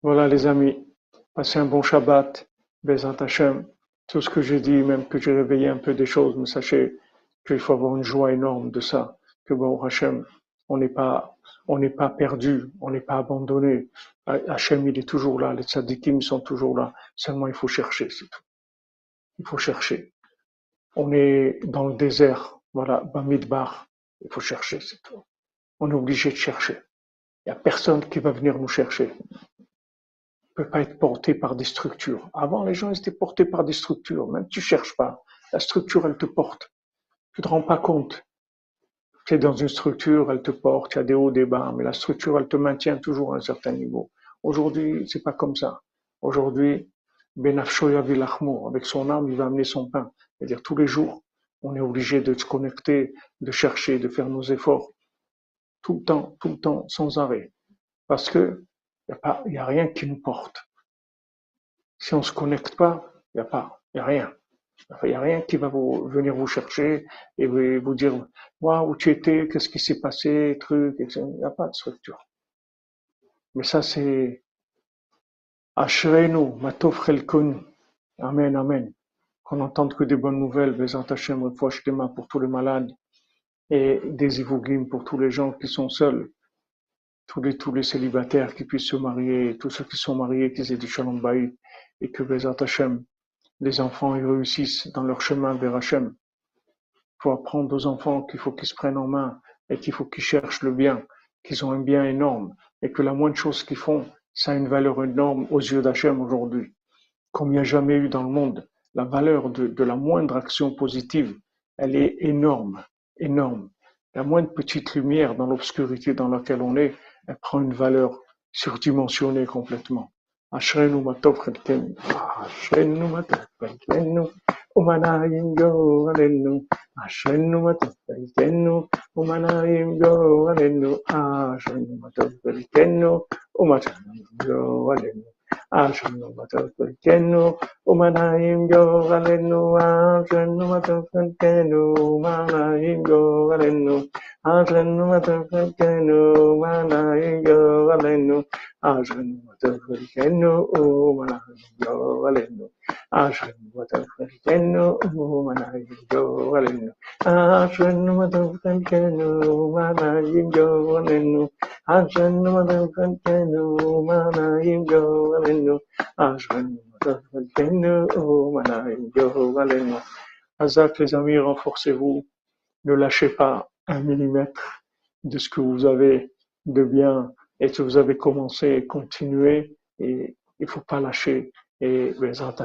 A: Voilà les amis, passez un bon Shabbat, Bezat Hashem. Tout ce que j'ai dit, même que j'ai réveillé un peu des choses, mais sachez qu'il faut avoir une joie énorme de ça, que bon Hashem, on n'est pas, on n'est pas perdu, on n'est pas abandonné. Hachem, il est toujours là, les tzadikim sont toujours là. Seulement, il faut chercher, c'est tout. Il faut chercher. On est dans le désert, voilà, Bamidbar. Il faut chercher, c'est tout. On est obligé de chercher. Il n'y a personne qui va venir nous chercher peut pas être porté par des structures. Avant, les gens étaient portés par des structures. Même tu cherches pas. La structure, elle te porte. Tu te rends pas compte. Tu es dans une structure, elle te porte, il y a des hauts, des bas, mais la structure, elle te maintient toujours à un certain niveau. Aujourd'hui, c'est pas comme ça. Aujourd'hui, Benafshoya Vilachmo, avec son âme, il va amener son pain. C'est-à-dire, tous les jours, on est obligé de se connecter, de chercher, de faire nos efforts. Tout le temps, tout le temps, sans arrêt. Parce que il n'y a, rien qui nous porte. Si on ne se connecte pas, il n'y a pas, il n'y a rien. Il n'y a rien qui va venir vous chercher et vous dire, où tu étais, qu'est-ce qui s'est passé, truc, etc. Il n'y a pas de structure. Mais ça, c'est. Amen, Amen. Qu'on n'entende que des bonnes nouvelles, Bezant Hashem, mains pour tous les malades et des Ivogim pour tous les gens qui sont seuls tous les, célibataires qui puissent se marier, tous ceux qui sont mariés, qu'ils aient du shalom et que Bezat Hashem, les enfants ils réussissent dans leur chemin vers Hashem. Il faut apprendre aux enfants qu'il faut qu'ils se prennent en main et qu'il faut qu'ils cherchent le bien, qu'ils ont un bien énorme et que la moindre chose qu'ils font, ça a une valeur énorme aux yeux d'Hachem aujourd'hui. Comme il n'y a jamais eu dans le monde, la valeur de, de la moindre action positive, elle est énorme, énorme. La moindre petite lumière dans l'obscurité dans laquelle on est, elle prend une valeur surdimensionnée complètement. אשרינו מה טוב חלקנו, אשרינו מה טוב חלקנו, ומנעים גורלנו, אשרינו מה טוב חלקנו, ומנעים גורלנו, אשרינו מה טוב חלקנו, ומנעים גורלנו. אשרינו מה טוב חלקנו, ומנעים גורלנו, אשרינו מה טוב חלקנו, ומנעים גורלנו, Ashanu matafun kenu umanayim yo galenu. Ashanu matafun kenu umanayim yo galenu. Ashanu matafun kenu umanayim yo galenu. Ashanu matafun kenu umanayim yo galenu. Ashanu matafun kenu umanayim yo galenu. Ashanu matafun kenu umanayim yo galenu. Azak, les amis, renforcez-vous, ne lâchez pas un millimètre de ce que vous avez de bien et que vous avez commencé, continuez et il faut pas lâcher. Et Bezrat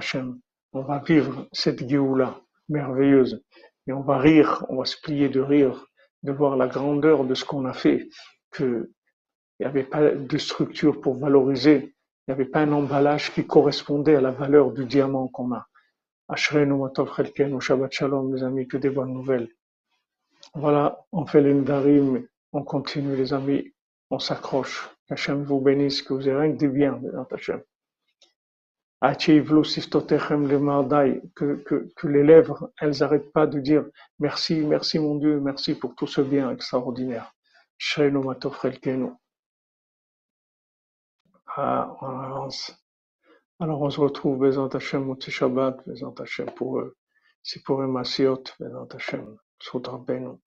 A: on va vivre cette Géoula merveilleuse. Et on va rire, on va se plier de rire, de voir la grandeur de ce qu'on a fait, que il n'y avait pas de structure pour valoriser, il n'y avait pas un emballage qui correspondait à la valeur du diamant qu'on a. Ashrenu Matov Chelkenu, Shabbat Shalom, les amis, que des bonnes nouvelles. Voilà, on fait les Ndarim, on continue les amis, on s'accroche. Hachem vous bénisse, que vous ayez rien que du bien, Hachem. Que, que, que les lèvres, elles n'arrêtent pas de dire merci, merci mon Dieu, merci pour tout ce bien extraordinaire. Shrenu Matov. Avance. Alors on se retrouve, Bézat Hachem, Motzi Shabbat, Bézat Hachem, pour eux. C'est pour eux, Masiot, Bézat Hachem, Soudra Benu.